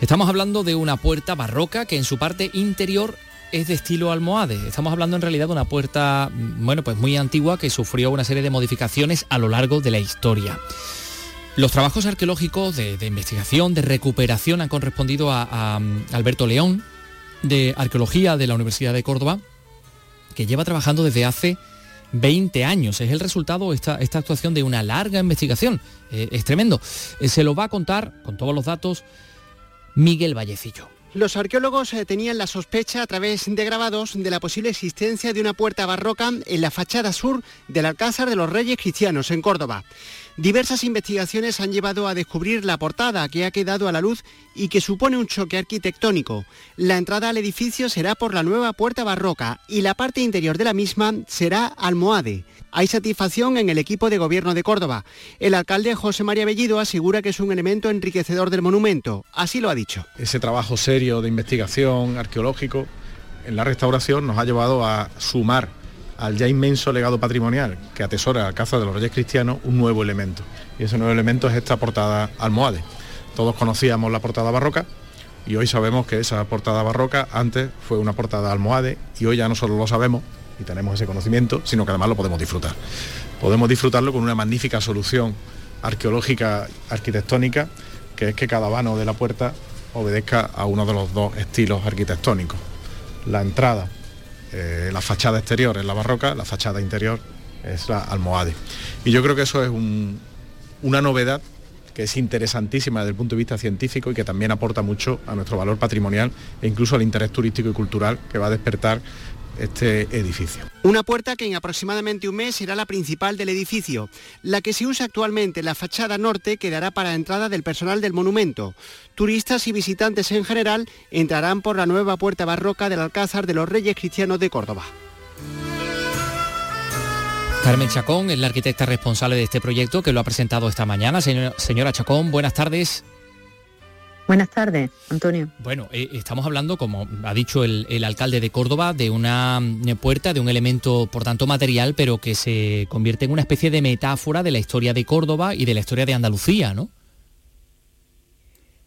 Estamos hablando de una puerta barroca que en su parte interior es de estilo almohade. Estamos hablando en realidad de una puerta, mm, bueno, pues muy antigua que sufrió una serie de modificaciones a lo largo de la historia. Los trabajos arqueológicos de, investigación, de recuperación han correspondido a, mm, Alberto León, de Arqueología de la Universidad de Córdoba, que lleva trabajando desde hace 20 años. Es el resultado, esta, esta actuación de una larga investigación. Eh, es tremendo. Eh, se lo va a contar con todos los datos Miguel Vallecillo. Los arqueólogos eh, tenían la sospecha a través de grabados de la posible existencia de una puerta barroca en la fachada sur del Alcázar de los Reyes Cristianos en Córdoba. Diversas investigaciones han llevado a descubrir la portada que ha quedado a la luz y que supone un choque arquitectónico. La entrada al edificio será por la nueva puerta barroca y la parte interior de la misma será almohade. Hay satisfacción en el equipo de gobierno de Córdoba. El alcalde José María Bellido asegura que es un elemento enriquecedor del monumento. Así lo ha dicho. Ese trabajo serio de investigación arqueológico en la restauración nos ha llevado a sumar al ya inmenso legado patrimonial que atesora el Caza de los Reyes Cristianos un nuevo elemento. Y ese nuevo elemento es esta portada almohade. Todos conocíamos la portada barroca y hoy sabemos que esa portada barroca antes fue una portada almohade y hoy ya no solo lo sabemos y tenemos ese conocimiento, sino que además lo podemos disfrutar. Podemos disfrutarlo con una magnífica solución arqueológica, arquitectónica, que es que cada vano de la puerta obedezca a uno de los dos estilos arquitectónicos. La entrada eh, la fachada exterior es la barroca, la fachada interior es la almohade. Y yo creo que eso es una novedad que es interesantísima desde el punto de vista científico y que también aporta mucho a nuestro valor patrimonial e incluso al interés turístico y cultural que va a despertar este edificio. Una puerta que en aproximadamente un mes será la principal del edificio. La que se usa actualmente, la fachada norte, quedará para entrada del personal del monumento. Turistas y visitantes en general entrarán por la nueva puerta barroca del Alcázar de los Reyes Cristianos de Córdoba. Carmen Chacón es la arquitecta responsable de este proyecto que lo ha presentado esta mañana. Señora Chacón, buenas tardes. Buenas tardes, Antonio. Bueno, eh, estamos hablando, como ha dicho el, alcalde de Córdoba, de una mm, puerta, de un elemento, por tanto, material, pero que se convierte en una especie de metáfora de la historia de Córdoba y de la historia de Andalucía, ¿no?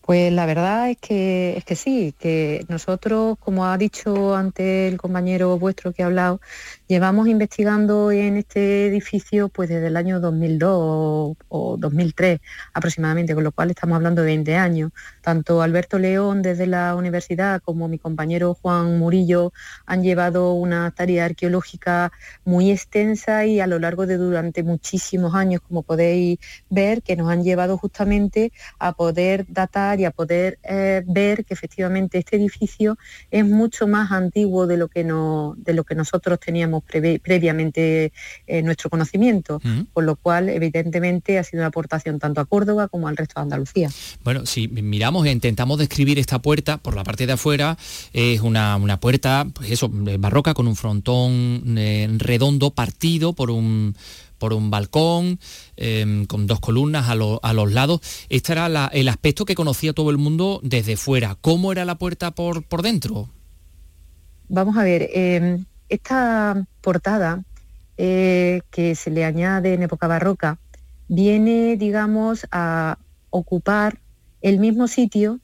Pues la verdad es que, es que sí, que nosotros, como ha dicho antes el compañero vuestro que ha hablado, Llevamos investigando en este edificio pues desde el año 2002 o, o 2003 aproximadamente, con lo cual estamos hablando de 20 años. Tanto Alberto León desde la universidad como mi compañero Juan Murillo han llevado una tarea arqueológica muy extensa y a lo largo de durante muchísimos años, como podéis ver, que nos han llevado justamente a poder datar y a poder eh, ver que efectivamente este edificio es mucho más antiguo de lo que, no, de lo que nosotros teníamos previ- previamente en nuestro conocimiento, con lo cual evidentemente ha sido una aportación tanto a Córdoba como al resto de Andalucía. Bueno, si miramos e intentamos describir esta puerta por la parte de afuera, es una, una puerta, pues eso, eh, barroca con un frontón eh, redondo partido por un por un balcón, eh, con dos columnas a, lo- a los lados. Este era la- el aspecto que conocía todo el mundo desde fuera. ¿Cómo era la puerta por, por dentro? Vamos a ver, eh, esta portada eh, que se le añade en época barroca viene, digamos, a ocupar el mismo sitio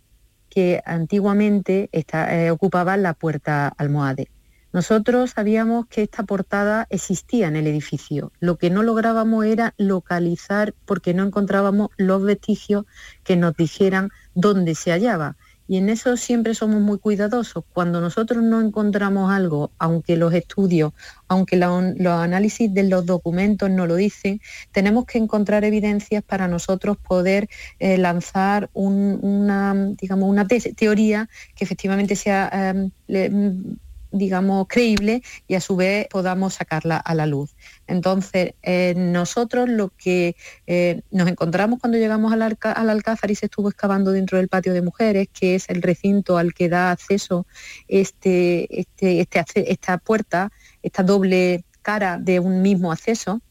que antiguamente esta- eh, ocupaba la puerta almohade. Nosotros sabíamos que esta portada existía en el edificio. Lo que no lográbamos era localizar porque no encontrábamos los vestigios que nos dijeran dónde se hallaba. Y en eso siempre somos muy cuidadosos. Cuando nosotros no encontramos algo, aunque los estudios, aunque los análisis de los documentos no lo dicen, tenemos que encontrar evidencias para nosotros poder eh, lanzar un- una, digamos, una te- teoría que efectivamente sea mm, digamos, creíble y a su vez podamos sacarla a la luz. Entonces, eh, nosotros lo que eh, nos encontramos cuando llegamos al, al Alcázar y se estuvo excavando dentro del patio de mujeres, que es el recinto al que da acceso este, este, este esta puerta, esta doble cara de un mismo acceso,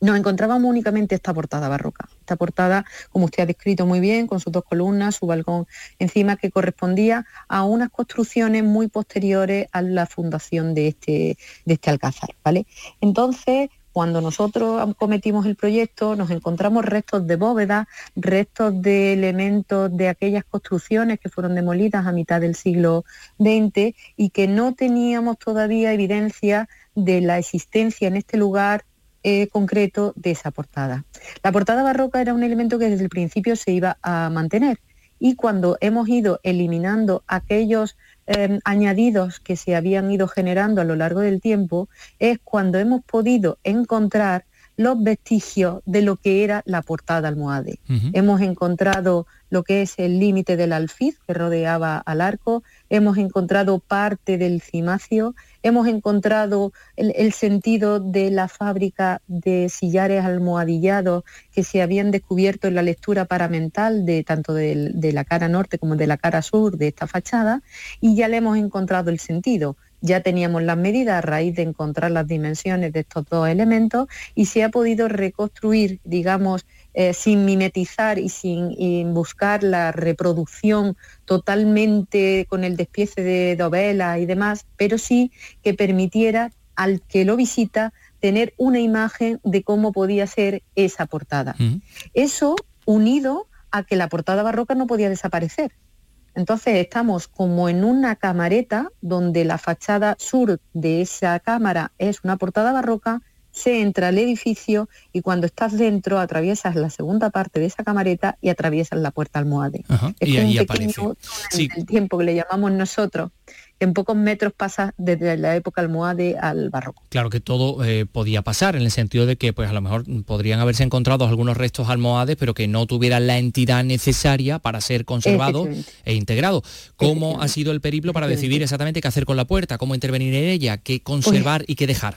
nos encontrábamos únicamente esta portada barroca. Esta portada, como usted ha descrito muy bien, con sus dos columnas, su balcón encima, que correspondía a unas construcciones muy posteriores a la fundación de este, este alcázar. ¿vale? Entonces, cuando nosotros cometimos el proyecto, nos encontramos restos de bóvedas, restos de elementos de aquellas construcciones que fueron demolidas a mitad del siglo XX y que no teníamos todavía evidencia de la existencia en este lugar eh, concreto de esa portada. La portada barroca era un elemento que desde el principio se iba a mantener y cuando hemos ido eliminando aquellos eh, añadidos que se habían ido generando a lo largo del tiempo, es cuando hemos podido encontrar los vestigios de lo que era la portada almohade. Hemos encontrado lo que es el límite del alfiz que rodeaba al arco, hemos encontrado parte del cimacio, hemos encontrado el, el sentido de la fábrica de sillares almohadillados que se habían descubierto en la lectura paramental de tanto de la cara norte como de la cara sur de esta fachada y ya le hemos encontrado el sentido. Ya teníamos las medidas a raíz de encontrar las dimensiones de estos dos elementos y se ha podido reconstruir, digamos, eh, sin mimetizar y sin y buscar la reproducción totalmente con el despiece de dovelas y demás, pero sí que permitiera al que lo visita tener una imagen de cómo podía ser esa portada. Eso unido a que la portada barroca no podía desaparecer. Entonces estamos como en una camareta donde la fachada sur de esa cámara es una portada barroca, se entra al edificio y cuando estás dentro atraviesas la segunda parte de esa camareta y atraviesas la puerta almohade. Ajá, Es y ahí un pequeño aparece. túnel del tiempo que le llamamos nosotros, en pocos metros pasa desde la época almohade al barroco. Claro que todo eh, podía pasar, en el sentido de que pues a lo mejor podrían haberse encontrado algunos restos almohades, pero que no tuvieran la entidad necesaria para ser conservados Efectivamente. e integrados. ¿Cómo ha sido el periplo para decidir exactamente qué hacer con la puerta, cómo intervenir en ella, qué conservar y qué dejar?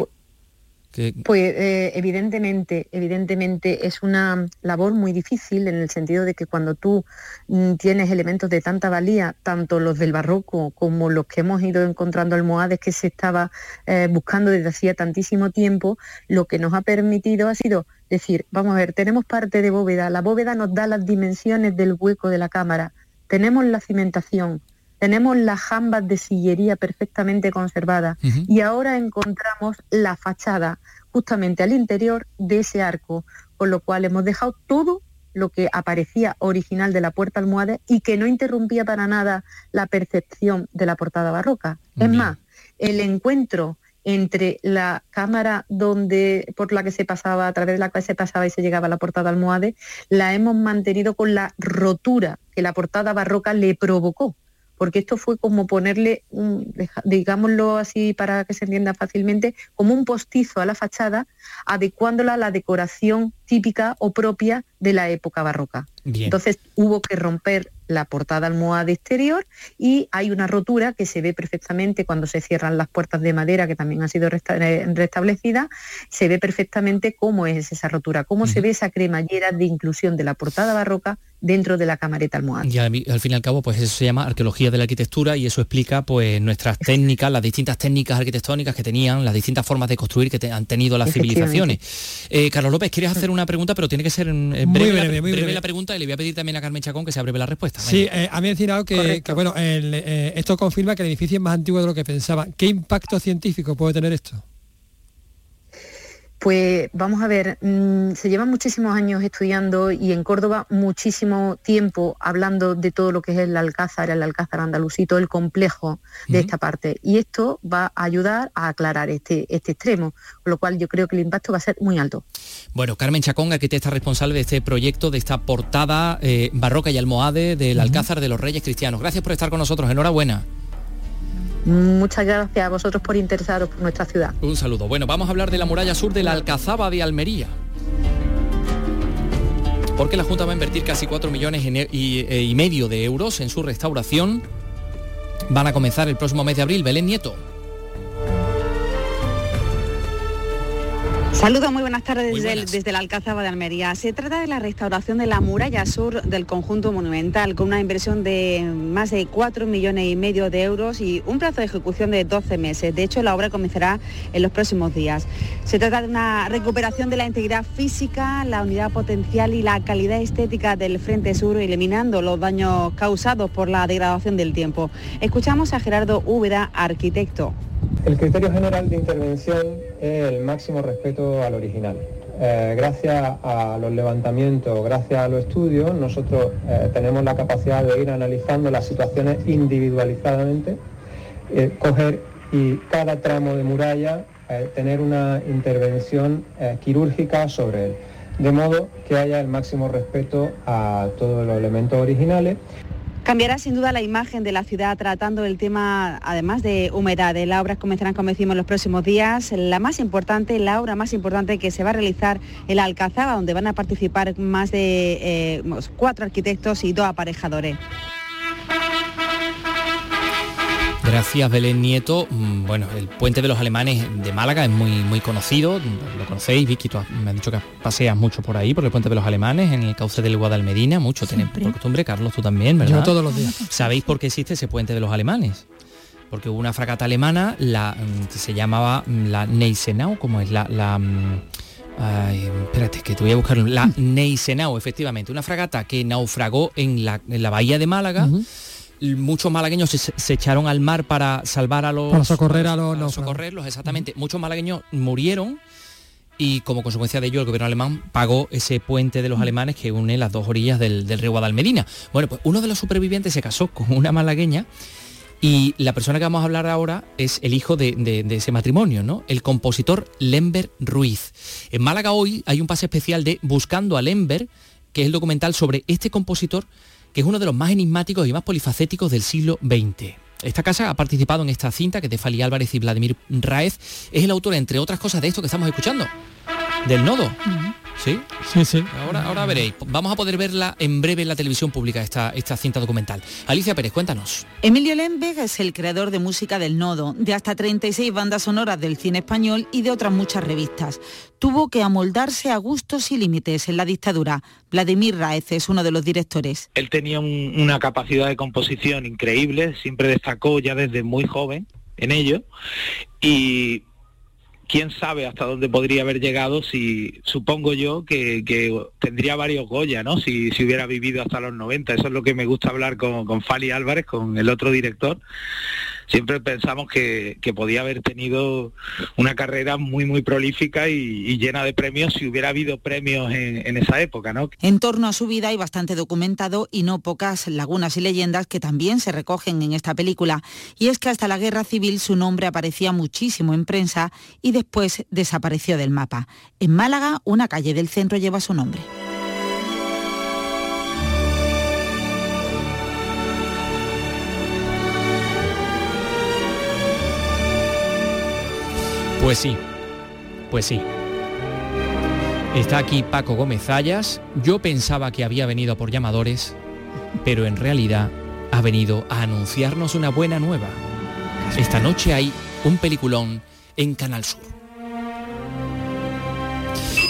Pues eh, evidentemente, evidentemente es una labor muy difícil en el sentido de que cuando tú mm, tienes elementos de tanta valía, tanto los del barroco como los que hemos ido encontrando almohades que se estaba eh, buscando desde hacía tantísimo tiempo, lo que nos ha permitido ha sido decir, vamos a ver, tenemos parte de bóveda, la bóveda nos da las dimensiones del hueco de la cámara, tenemos la cimentación, tenemos las jambas de sillería perfectamente conservadas y ahora encontramos la fachada justamente al interior de ese arco, con lo cual hemos dejado todo lo que aparecía original de la puerta almohade y que no interrumpía para nada la percepción de la portada barroca. Es más, el encuentro entre la cámara donde por la que se pasaba, a través de la cual se pasaba y se llegaba a la portada almohade, la hemos mantenido con la rotura que la portada barroca le provocó porque esto fue como ponerle, un, digámoslo así para que se entienda fácilmente, como un postizo a la fachada, adecuándola a la decoración típica o propia de la época barroca. Entonces hubo que romper la portada almohada exterior y hay una rotura que se ve perfectamente cuando se cierran las puertas de madera que también han sido eh, restablecida, se ve perfectamente cómo es esa rotura, cómo se ve esa cremallera de inclusión de la portada barroca dentro de la camareta almohada. Y al, fin y al cabo, pues eso se llama arqueología de la arquitectura y eso explica pues nuestras técnicas, las distintas técnicas arquitectónicas que tenían, las distintas formas de construir que han tenido las civilizaciones. Eh, Carlos López, ¿quieres hacer una pregunta? Pero tiene que ser en, breve, la, pregunta y le voy a pedir también a Carmen Chacón que sea breve la respuesta. Sí, eh, a mí me que, que bueno, eh, esto confirma que el edificio es más antiguo de lo que pensaba. ¿Qué impacto científico puede tener esto? Pues vamos a ver, mm, se llevan muchísimos años estudiando y en Córdoba muchísimo tiempo hablando de todo lo que es el Alcázar, el Alcázar andalusí, todo el complejo de esta parte. Y esto va a ayudar a aclarar este, este extremo, con lo cual yo creo que el impacto va a ser muy alto. Bueno, Carmen Chaconga, que te está responsable de este proyecto, de esta portada eh, barroca y almohade del Alcázar de los Reyes Cristianos. Gracias por estar con nosotros, enhorabuena. Muchas gracias a vosotros por interesaros por nuestra ciudad. Un saludo. Bueno, vamos a hablar de la muralla sur de la Alcazaba de Almería. Porque la Junta va a invertir casi 4 millones e- eh, y medio de euros en su restauración. Van a comenzar el próximo mes de abril. Belén Nieto. Saludos, muy buenas tardes desde, desde, la Alcázaba de Almería. Se trata de la restauración de la muralla sur del conjunto monumental, con una inversión de más de 4 millones y medio de euros y un plazo de ejecución de 12 meses. De hecho, la obra comenzará en los próximos días. Se trata de una recuperación de la integridad física, la unidad potencial y la calidad estética del Frente Sur, eliminando los daños causados por la degradación del tiempo. Escuchamos a Gerardo Úbeda, arquitecto. El criterio general de intervención es el máximo respeto al original. Eh, gracias a los levantamientos, gracias a los estudios, nosotros eh, tenemos la capacidad de ir analizando las situaciones individualizadamente, eh, coger y cada tramo de muralla tener una intervención quirúrgica sobre él, de modo que haya el máximo respeto a todos los elementos originales. Cambiará sin duda la imagen de la ciudad tratando el tema, además de humedad. Las obras comenzarán, como decimos, los próximos días. La más importante, la obra más importante que se va a realizar en la Alcazaba, donde van a participar más de eh, cuatro arquitectos y dos aparejadores. Gracias, Belén Nieto. Mm, bueno, el puente de los alemanes de Málaga es muy, muy conocido, lo conocéis, Vicky, tú me has dicho que paseas mucho por ahí, por el puente de los alemanes, en el cauce del Guadalmedina, mucho tenéis por costumbre, Carlos, tú también, ¿verdad? Yo todos los días. ¿Sabéis por qué existe ese puente de los alemanes? Porque hubo una fragata alemana, la, mm, que se llamaba mm, la Neisenau, como es la... la Ay, espérate, que te voy a buscar la Neisenau, efectivamente, una fragata que naufragó en la, bahía de Málaga muchos malagueños se, echaron al mar para salvar a los... Para socorrer a los... socorrerlos, exactamente. Muchos malagueños murieron y como consecuencia de ello el gobierno alemán pagó ese puente de los alemanes que une las dos orillas del, río Guadalmedina. Bueno, pues uno de los supervivientes se casó con una malagueña y la persona que vamos a hablar ahora es el hijo de, de, ese matrimonio, ¿no? El compositor Lember Ruiz. En Málaga hoy hay un pase especial de Buscando a Lember, que es el documental sobre este compositor que es uno de los más enigmáticos y más polifacéticos del siglo XX. Esta casa ha participado en esta cinta que de Fali Álvarez y Vladimir Raez es el autor, entre otras cosas, de esto que estamos escuchando, del nodo. ¿Sí? Sí, sí. Ahora, ahora veréis. Vamos a poder verla en breve en la televisión pública, esta, esta cinta documental. Alicia Pérez, cuéntanos. Emilio Lemberg es el creador de música del Nodo, de hasta 36 bandas sonoras del cine español y de otras muchas revistas. Tuvo que amoldarse a gustos y límites en la dictadura. Vladimir Raez es uno de los directores. Él tenía una capacidad de composición increíble, siempre destacó ya desde muy joven en ello y quién sabe hasta dónde podría haber llegado si supongo yo que, tendría varios Goya, ¿no? Si, hubiera vivido hasta los 90. Eso es lo que me gusta hablar con, con Fali Álvarez, con el otro director. Siempre pensamos que, podía haber tenido una carrera muy, muy prolífica y, llena de premios si hubiera habido premios en, en, esa época, ¿no? En torno a su vida hay bastante documentado y no pocas lagunas y leyendas que también se recogen en esta película. Y es que hasta la guerra civil su nombre aparecía muchísimo en prensa y después desapareció del mapa. En Málaga, una calle del centro lleva su nombre. Pues sí, pues sí. Está aquí Paco Gómez Ayas. Yo pensaba que había venido por llamadores, pero en realidad ha venido a anunciarnos una buena nueva. Esta noche hay un peliculón en Canal Sur.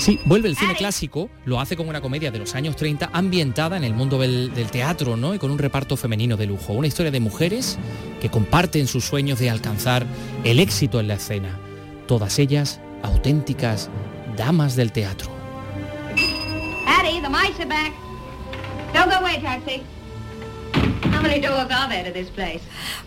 Sí, vuelve el cine clásico, lo hace con una comedia de los años 30 ambientada en el mundo del, del, teatro, ¿no? Y con un reparto femenino de lujo. Una historia de mujeres que comparten sus sueños de alcanzar el éxito en la escena todas ellas auténticas damas del teatro. Don't go away.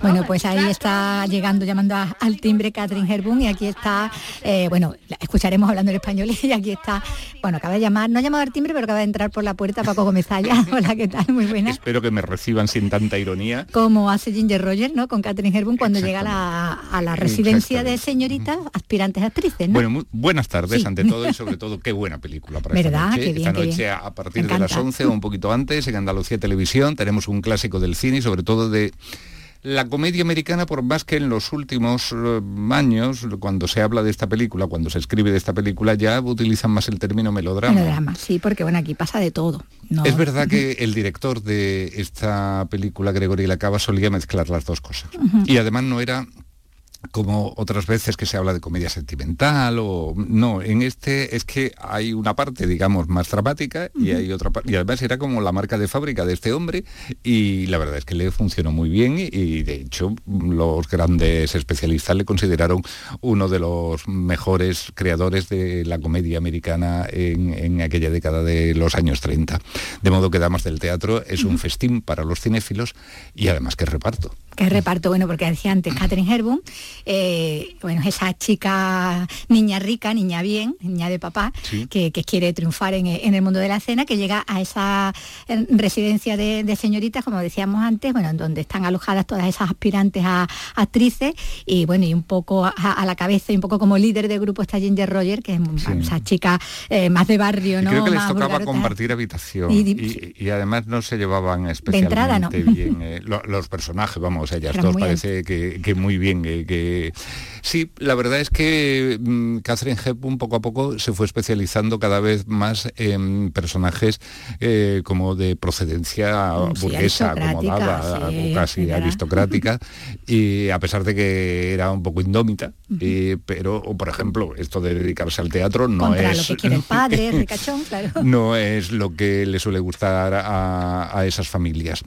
Bueno, pues ahí está llegando, llamando al timbre Catherine Herbun y aquí está, eh, bueno, escucharemos hablando en español y aquí está, bueno, acaba de llamar, no ha llamado al timbre, pero acaba de entrar por la puerta Paco Gómez Hola, ¿qué tal? Muy buena. Espero que me reciban sin tanta ironía. Como hace Ginger Rogers, ¿no? Con Catherine Herbun cuando llega a la, residencia de señoritas aspirantes actrices, ¿no? Bueno, buenas tardes ante todo y sobre todo qué buena película para ¿Verdad? esta noche. esta noche a partir de las 11 o un poquito antes en Andalucía Televisión tenemos un clásico del cine y sobre todo de la comedia americana, por más que en los últimos eh, años, cuando se habla de esta película, cuando se escribe de esta película, ya utilizan más el término melodrama. Melodrama, sí, porque bueno, aquí pasa de todo. Es verdad que el director de esta película, Gregory Lacaba, solía mezclar las dos cosas. Y además no era como otras veces que se habla de comedia sentimental o no, en este es que hay una parte, digamos, más dramática y hay otra parte, y además era como la marca de fábrica de este hombre y la verdad es que le funcionó muy bien y, de hecho los grandes especialistas le consideraron uno de los mejores creadores de la comedia americana en, aquella década de los años 30. De modo que Damas del Teatro es un festín para los cinéfilos y además que reparto. Que reparto, bueno, porque decía antes Catherine Herbun, eh, bueno, esa chica niña rica, niña bien, niña de papá, que, quiere triunfar en, el mundo de la escena, que llega a esa eh, residencia de, señoritas, como decíamos antes, bueno, donde están alojadas todas esas aspirantes a, actrices, y bueno, y un poco a, la cabeza y un poco como líder del grupo está Ginger Roger, que es esa chica eh, más de barrio, ¿no? creo que les tocaba compartir habitación y, además no se llevaban especialmente bien los personajes, vamos o sea, ellas dos parece que, muy bien. Que, Sí, la verdad es que mm, Catherine Hepburn poco a poco se fue especializando cada vez más en personajes eh, como de procedencia burguesa, acomodada, casi aristocrática, y a pesar de que era un poco indómita, pero, por ejemplo, esto de dedicarse al teatro no es... Lo que quiere el padre, No es lo que le suele gustar a esas familias.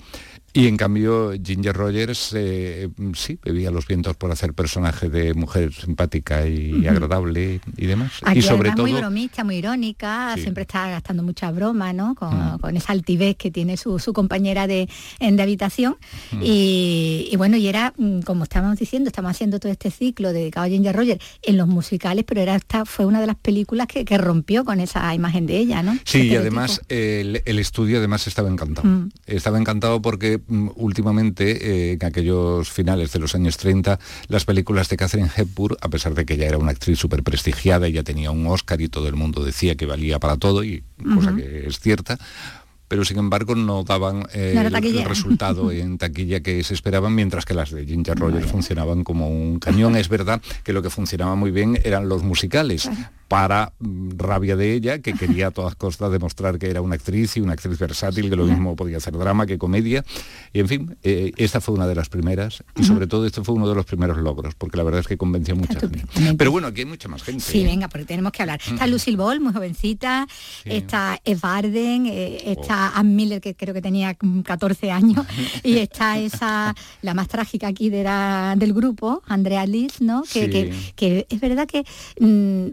Y en cambio Ginger Rogers eh, sí bebía los vientos por hacer personaje de mujer simpática y agradable y demás. y sobre todo muy bromista, muy irónica, siempre está gastando mucha broma, ¿no? Con, mm. esa altivez que tiene su, compañera de, de habitación. Mm. Y, bueno, y era, mm, como estábamos diciendo, estamos haciendo todo este ciclo dedicado a Ginger Rogers en los musicales, pero era esta fue una de las películas que, rompió con esa imagen de ella, ¿no? Sí, y además el, el, estudio además estaba encantado. Estaba encantado porque últimamente, eh, en aquellos finales de los años 30, las películas de Catherine Hepburn, a pesar de que ella era una actriz súper prestigiada, ella tenía un Oscar y todo el mundo decía que valía para todo, y cosa que es cierta, pero sin embargo no daban eh, el, resultado en taquilla que se esperaban, mientras que las de Ginger Rogers funcionaban como un cañón. Es verdad que lo que funcionaba muy bien eran los musicales, para mm, rabia de ella, que quería a todas costas demostrar que era una actriz y una actriz versátil, que lo mismo podía hacer drama que comedia. Y en fin, eh, esta fue una de las primeras y sobre todo este fue uno de los primeros logros, porque la verdad es que convenció a mucha gente. Pero bueno, aquí hay mucha más gente. Sí, ¿eh? venga, porque tenemos que hablar. Está Lucille Ball, muy jovencita, está Eva Arden, eh, está oh. Ann Miller, que creo que tenía 14 años, y está esa, la más trágica aquí de del grupo, Andrea Liz, ¿no? Que, que, es verdad que... Mm,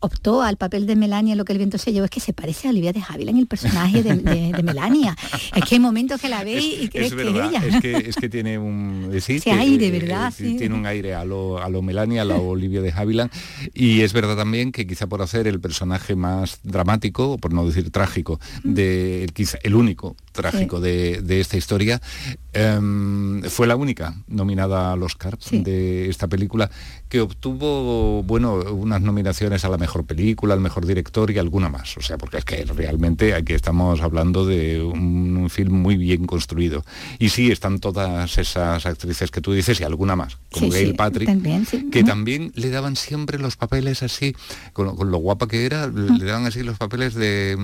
optó al papel de Melania lo que el viento se llevó es que se parece a Olivia de Havilland en el personaje de, Melania. Es que hay momentos que la veis y crees que es ella. Es que, es que tiene un... Sí, aire, ¿verdad? Tiene un aire a lo, a lo Melania, a la Olivia de Havilland. Y es verdad también que quizá por hacer el personaje más dramático, por no decir trágico, de quizá el único trágico de, esta historia, em, fue la única nominada al Oscar de esta película que obtuvo, bueno, unas nominaciones a la mejor película, al mejor director y alguna más. O sea, porque es que realmente aquí estamos hablando de un, film muy bien construido. Y sí, están todas esas actrices que tú dices y alguna más, como Gail Patrick, que también le daban siempre los papeles así, con lo, guapa que era, le daban así los papeles de,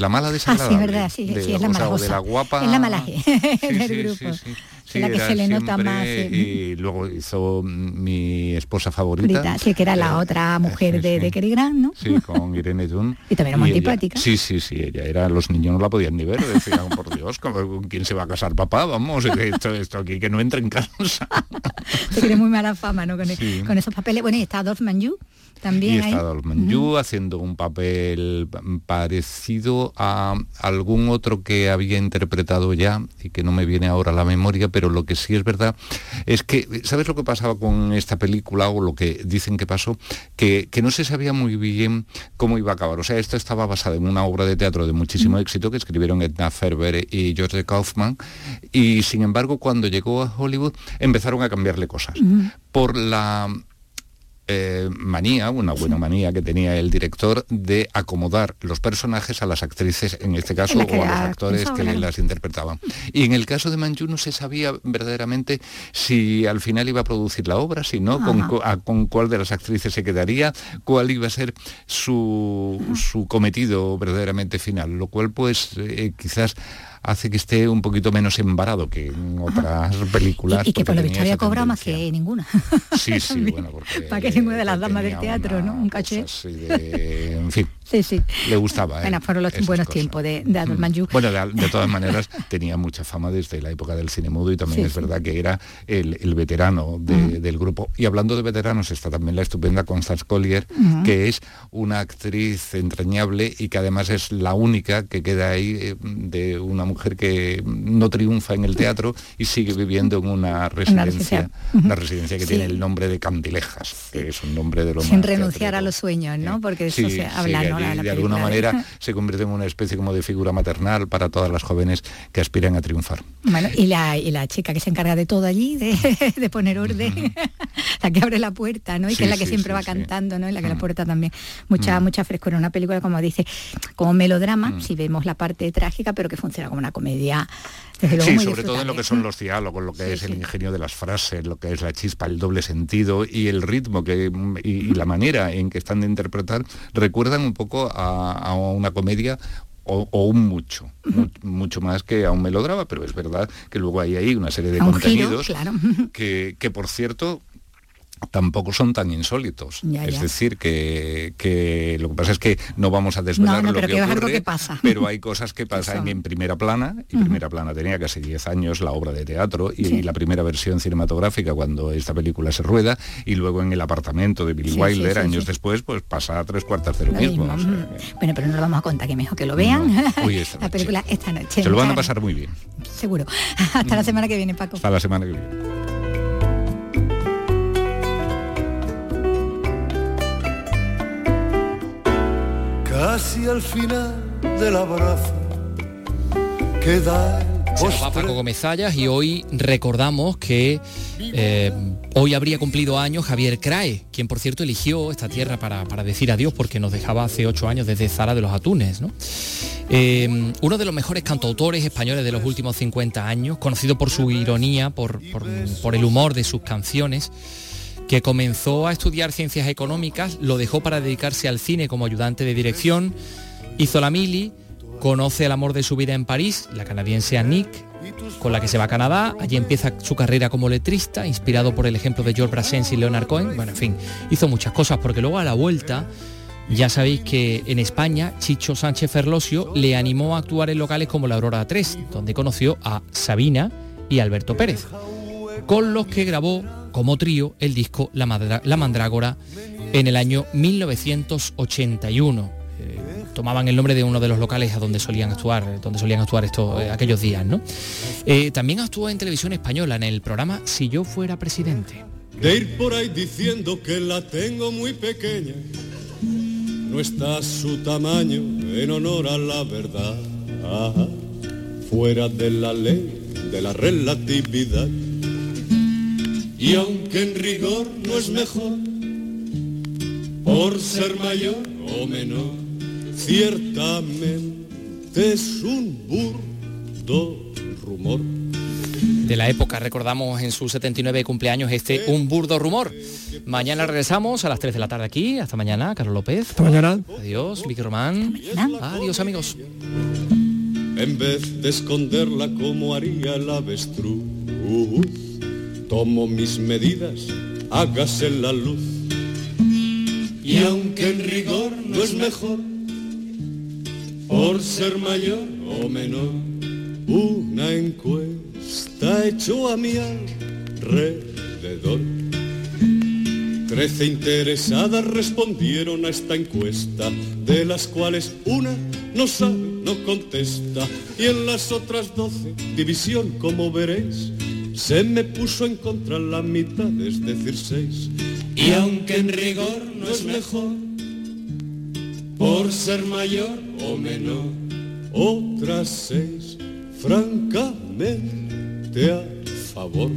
la mala desagradable. Ah, sí, verdad, sí, es la mala. de la guapa. Es la malaje del grupo la que se le nota más. Y luego hizo mi esposa favorita. sí, que era la eh, otra mujer de, de Cary Grant, ¿no? Sí, con Irene Dunn. y también era muy antipática. Sí, sí, sí, ella era, los niños no la podían ni ver, decían, por Dios, ¿con, quién se va a casar papá? Vamos, esto, esto aquí que no entra en casa. se tiene muy mala fama, ¿no? Con, e, con esos papeles. Bueno, y está Adolf Manju también y está Adolf haciendo un papel parecido a algún otro que había interpretado ya y que no me viene ahora a la memoria, pero lo que sí es verdad es que, ¿sabes lo que pasaba con esta película o lo que dicen que pasó? Que, no se sabía muy bien cómo iba a acabar. O sea, esto estaba basado en una obra de teatro de muchísimo éxito que escribieron Edna Ferber y George Kaufman y sin embargo cuando llegó a Hollywood empezaron a cambiarle cosas. Por la eh, manía, una buena manía que tenía el director de acomodar los personajes a las actrices, en este caso, o a los actores que las interpretaban. Y en el caso de Manju no se sabía verdaderamente si al final iba a producir la obra, si no, con, cuál de las actrices se quedaría, cuál iba a ser su, su cometido verdaderamente final, lo cual pues eh, quizás hace que esté un poquito menos embarado que en otras películas. Y, que por lo visto había cobrado más que ninguna. Sí, sí, bueno, porque... Para que ninguna de las damas del teatro, ¿no? Un caché. en fin, sí, sí. le gustaba. Bueno, fueron los buenos tiempos de, de Adolf mm. Bueno, de, todas maneras, tenía mucha fama desde la época del cine mudo y también es verdad que era el, veterano del grupo. Y hablando de veteranos, está también la estupenda Constance Collier, que es una actriz entrañable y que además es la única que queda ahí eh, de una mujer que no triunfa en el teatro y sigue viviendo en una residencia, una residencia, que tiene el nombre de Candilejas, que es un nombre de lo Sin renunciar a los sueños, ¿no? Porque eso se habla, ¿no? de, alguna manera se convierte en una especie como de figura maternal para todas las jóvenes que aspiran a triunfar. Bueno, y la, y la chica que se encarga de todo allí, de, poner orden, la que abre la puerta, ¿no? Y que es la que siempre va cantando, ¿no? Y la que la puerta también mucha, mucha frescura. Una película, como dice, como melodrama, si vemos la parte trágica, pero que funciona como una comedia sí, sobre todo en lo que son los diálogos, lo que es el ingenio de las frases, lo que es la chispa, el doble sentido y el ritmo que, y, la manera en que están de interpretar recuerdan un poco a, una comedia o, un mucho, mucho más que a un melodrama, pero es verdad que luego hay ahí una serie de contenidos que, que, por cierto, tampoco son tan insólitos. Es decir, que, lo que pasa es que no vamos a desvelar lo que ocurre, pasa. pero hay cosas que pasan en primera plana, y primera plana tenía casi 10 años la obra de teatro y, la primera versión cinematográfica cuando esta película se rueda, y luego en el apartamento de Billy Wilder, años después, pues pasa a tres cuartas de lo, mismo. Bueno, pero no lo vamos a contar, que mejor que lo vean. la película esta noche. Se lo van a pasar muy bien. Seguro. Hasta la semana que viene, Paco. Hasta la semana que viene. Casi al final del abrazo que da se nos va Paco Gómez y hoy recordamos que eh, hoy habría cumplido años Javier Crae, quien por cierto eligió esta tierra para, decir adiós porque nos dejaba hace ocho años desde Zara de los Atunes. Eh, uno de los mejores cantautores españoles de los últimos 50 años, conocido por su ironía, por, por el humor de sus canciones que comenzó a estudiar ciencias económicas, lo dejó para dedicarse al cine como ayudante de dirección, hizo la mili, conoce el amor de su vida en París, la canadiense Annick, con la que se va a Canadá, allí empieza su carrera como letrista, inspirado por el ejemplo de George Brassens y Leonard Cohen, bueno, en fin, hizo muchas cosas, porque luego a la vuelta, ya sabéis que en España Chicho Sánchez Ferlosio le animó a actuar en locales como la Aurora 3, donde conoció a Sabina y Alberto Pérez, con los que grabó como trío el disco La, Mandrágora en el año 1981. Eh, tomaban el nombre de uno de los locales a donde solían actuar, donde solían actuar estos, eh, aquellos días, ¿no? Eh, también actuó en televisión española en el programa Si yo fuera presidente. De ir por ahí diciendo que la tengo muy pequeña, no está su tamaño en honor a la verdad. fuera de la ley, de la relatividad. Y aunque en rigor no es mejor, por ser mayor o menor, ciertamente es un burdo rumor. De la época, recordamos en su 79 cumpleaños este Un burdo rumor. Mañana regresamos a las 3 de la tarde aquí. Hasta mañana, Carlos López. Hasta mañana. Adiós, Vicky Román. Adiós, amigos. En vez de esconderla como haría el avestruz, tomo mis medidas, hágase la luz. Y aunque en rigor no es mejor, por ser mayor o menor, una encuesta hecho a mi alrededor. Trece interesadas respondieron a esta encuesta, de las cuales una no sabe, no contesta, y en las otras doce, división como veréis, se me puso en contra la mitad, es decir, seis. Y aunque en rigor no es mejor, por ser mayor o menor, otras seis, francamente a favor.